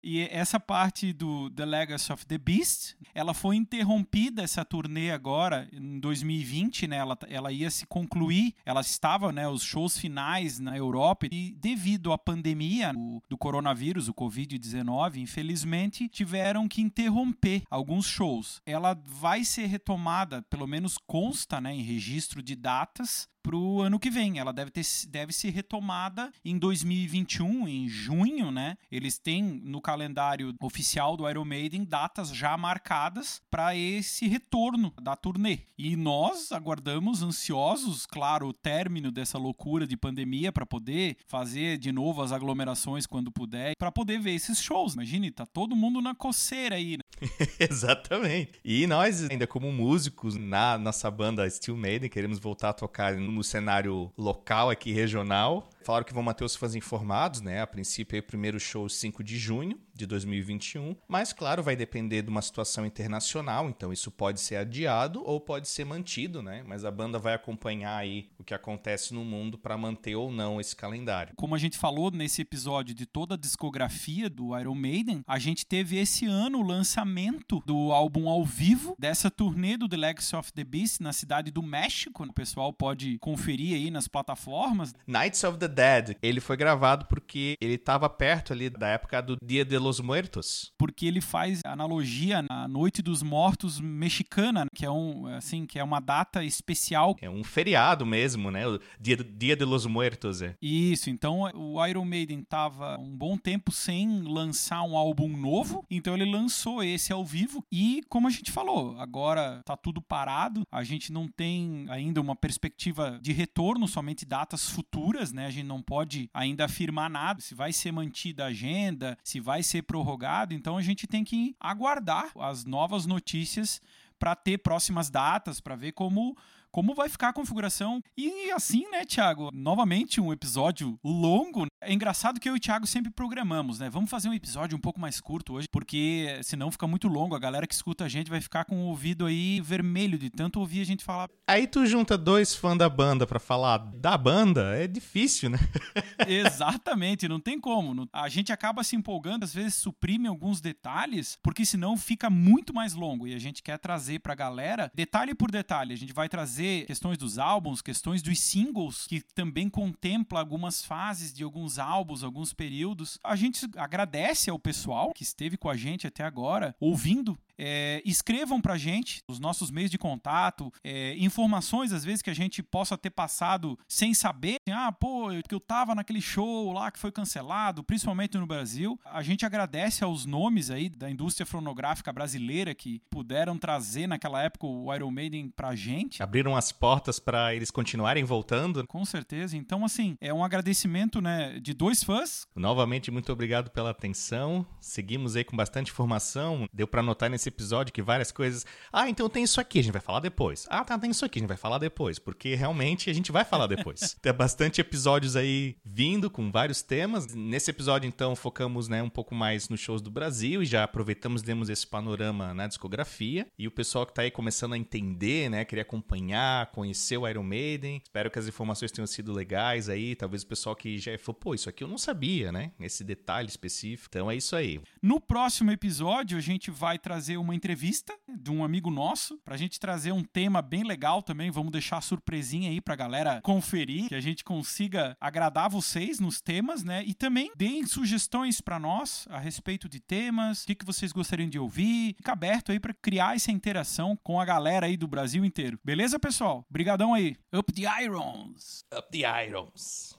E essa parte do The Legacy of the Beast, ela foi interrompida, essa turnê agora, em 2020, né? Ela, ela ia se concluir, ela estava, né? Os shows finais na Europa e devido à pandemia do, do coronavírus, o Covid-19, infelizmente, tiveram que interromper alguns shows. Ela vai ser retomada, pelo menos consta, né? Em registro de datas, pro ano que vem. Ela deve, ter, deve ser retomada em 2021, em junho, né? Eles têm no calendário oficial do Iron Maiden datas já marcadas para esse retorno da turnê. E nós aguardamos ansiosos, claro, o término dessa loucura de pandemia para poder fazer de novo as aglomerações quando puder, para poder ver esses shows. Imagine, tá todo mundo na coceira aí, né? Exatamente. E nós, ainda como músicos na nossa banda Steel Maiden, queremos voltar a tocar no cenário local aqui, regional. Falaram que vão manter os fãs informados, né? A princípio, aí, o primeiro show 5 de junho de 2021. Mas, claro, vai depender de uma situação internacional, então isso pode ser adiado ou pode ser mantido, né? Mas a banda vai acompanhar aí o que acontece no mundo para manter ou não esse calendário. Como a gente falou nesse episódio de toda a discografia do Iron Maiden, a gente teve esse ano o lançamento do álbum ao vivo dessa turnê do The Legacy of the Beast na cidade do México. O pessoal pode conferir aí nas plataformas. Knights of the Dead, ele foi gravado porque ele estava perto ali da época do Dia de los Muertos. Porque ele faz analogia à Noite dos Mortos mexicana, que é um assim, que é uma data especial. É um feriado mesmo, né? O Dia, Dia de los Muertos, é. Isso, então o Iron Maiden tava um bom tempo sem lançar um álbum novo, então ele lançou esse ao vivo e como a gente falou, agora tá tudo parado, a gente não tem ainda uma perspectiva de retorno, somente datas futuras, né? A gente não pode ainda afirmar nada se vai ser mantida a agenda, se vai ser prorrogado, então a gente tem que aguardar as novas notícias para ter próximas datas, para ver como como vai ficar a configuração. E assim, né, Thiago? Novamente um episódio longo. É engraçado que eu e o Thiago sempre programamos, né? Vamos fazer um episódio um pouco mais curto hoje, porque senão fica muito longo. A galera que escuta a gente vai ficar com o ouvido aí vermelho de tanto ouvir a gente falar. Aí tu junta dois fãs da banda para falar da banda, é difícil, né? Exatamente, não tem como. A gente acaba se empolgando, às vezes suprime alguns detalhes, porque senão fica muito mais longo e a gente quer trazer pra galera detalhe por detalhe. A gente vai trazer questões dos álbuns, questões dos singles, que também contempla algumas fases de alguns álbuns, alguns períodos. A gente agradece ao pessoal que esteve com a gente até agora, ouvindo é, escrevam pra gente os nossos meios de contato, é, informações às vezes que a gente possa ter passado sem saber. Ah, pô, que eu tava naquele show lá que foi cancelado, principalmente no Brasil. A gente agradece aos nomes aí da indústria fonográfica brasileira que puderam trazer naquela época o Iron Maiden pra gente. Abriram as portas para eles continuarem voltando. Com certeza. Então, assim, é um agradecimento, né, de dois fãs. Novamente, muito obrigado pela atenção. Seguimos aí com bastante informação. Deu para notar nesse episódio que várias coisas. Ah, então tem isso aqui, a gente vai falar depois. Ah, tá, tem isso aqui, a gente vai falar depois. Porque realmente a gente vai falar depois. tem bastante episódios aí vindo com vários temas. Nesse episódio, então, focamos né, um pouco mais nos shows do Brasil e já aproveitamos demos esse panorama na discografia. E o pessoal que tá aí começando a entender, né? Queria acompanhar, conhecer o Iron Maiden. Espero que as informações tenham sido legais aí. Talvez o pessoal que já falou, pô, isso aqui eu não sabia, né? Esse detalhe específico. Então é isso aí. No próximo episódio, a gente vai trazer uma entrevista de um amigo nosso, pra gente trazer um tema bem legal também. Vamos deixar surpresinha aí pra galera conferir, que a gente consiga agradar vocês nos temas, né? E também deem sugestões para nós a respeito de temas, o que, que vocês gostariam de ouvir. Fica aberto aí para criar essa interação com a galera aí do Brasil inteiro. Beleza, pessoal? Brigadão aí. Up the Irons! Up the Irons!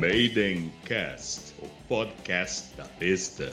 Maiden Cast, podcast da besta.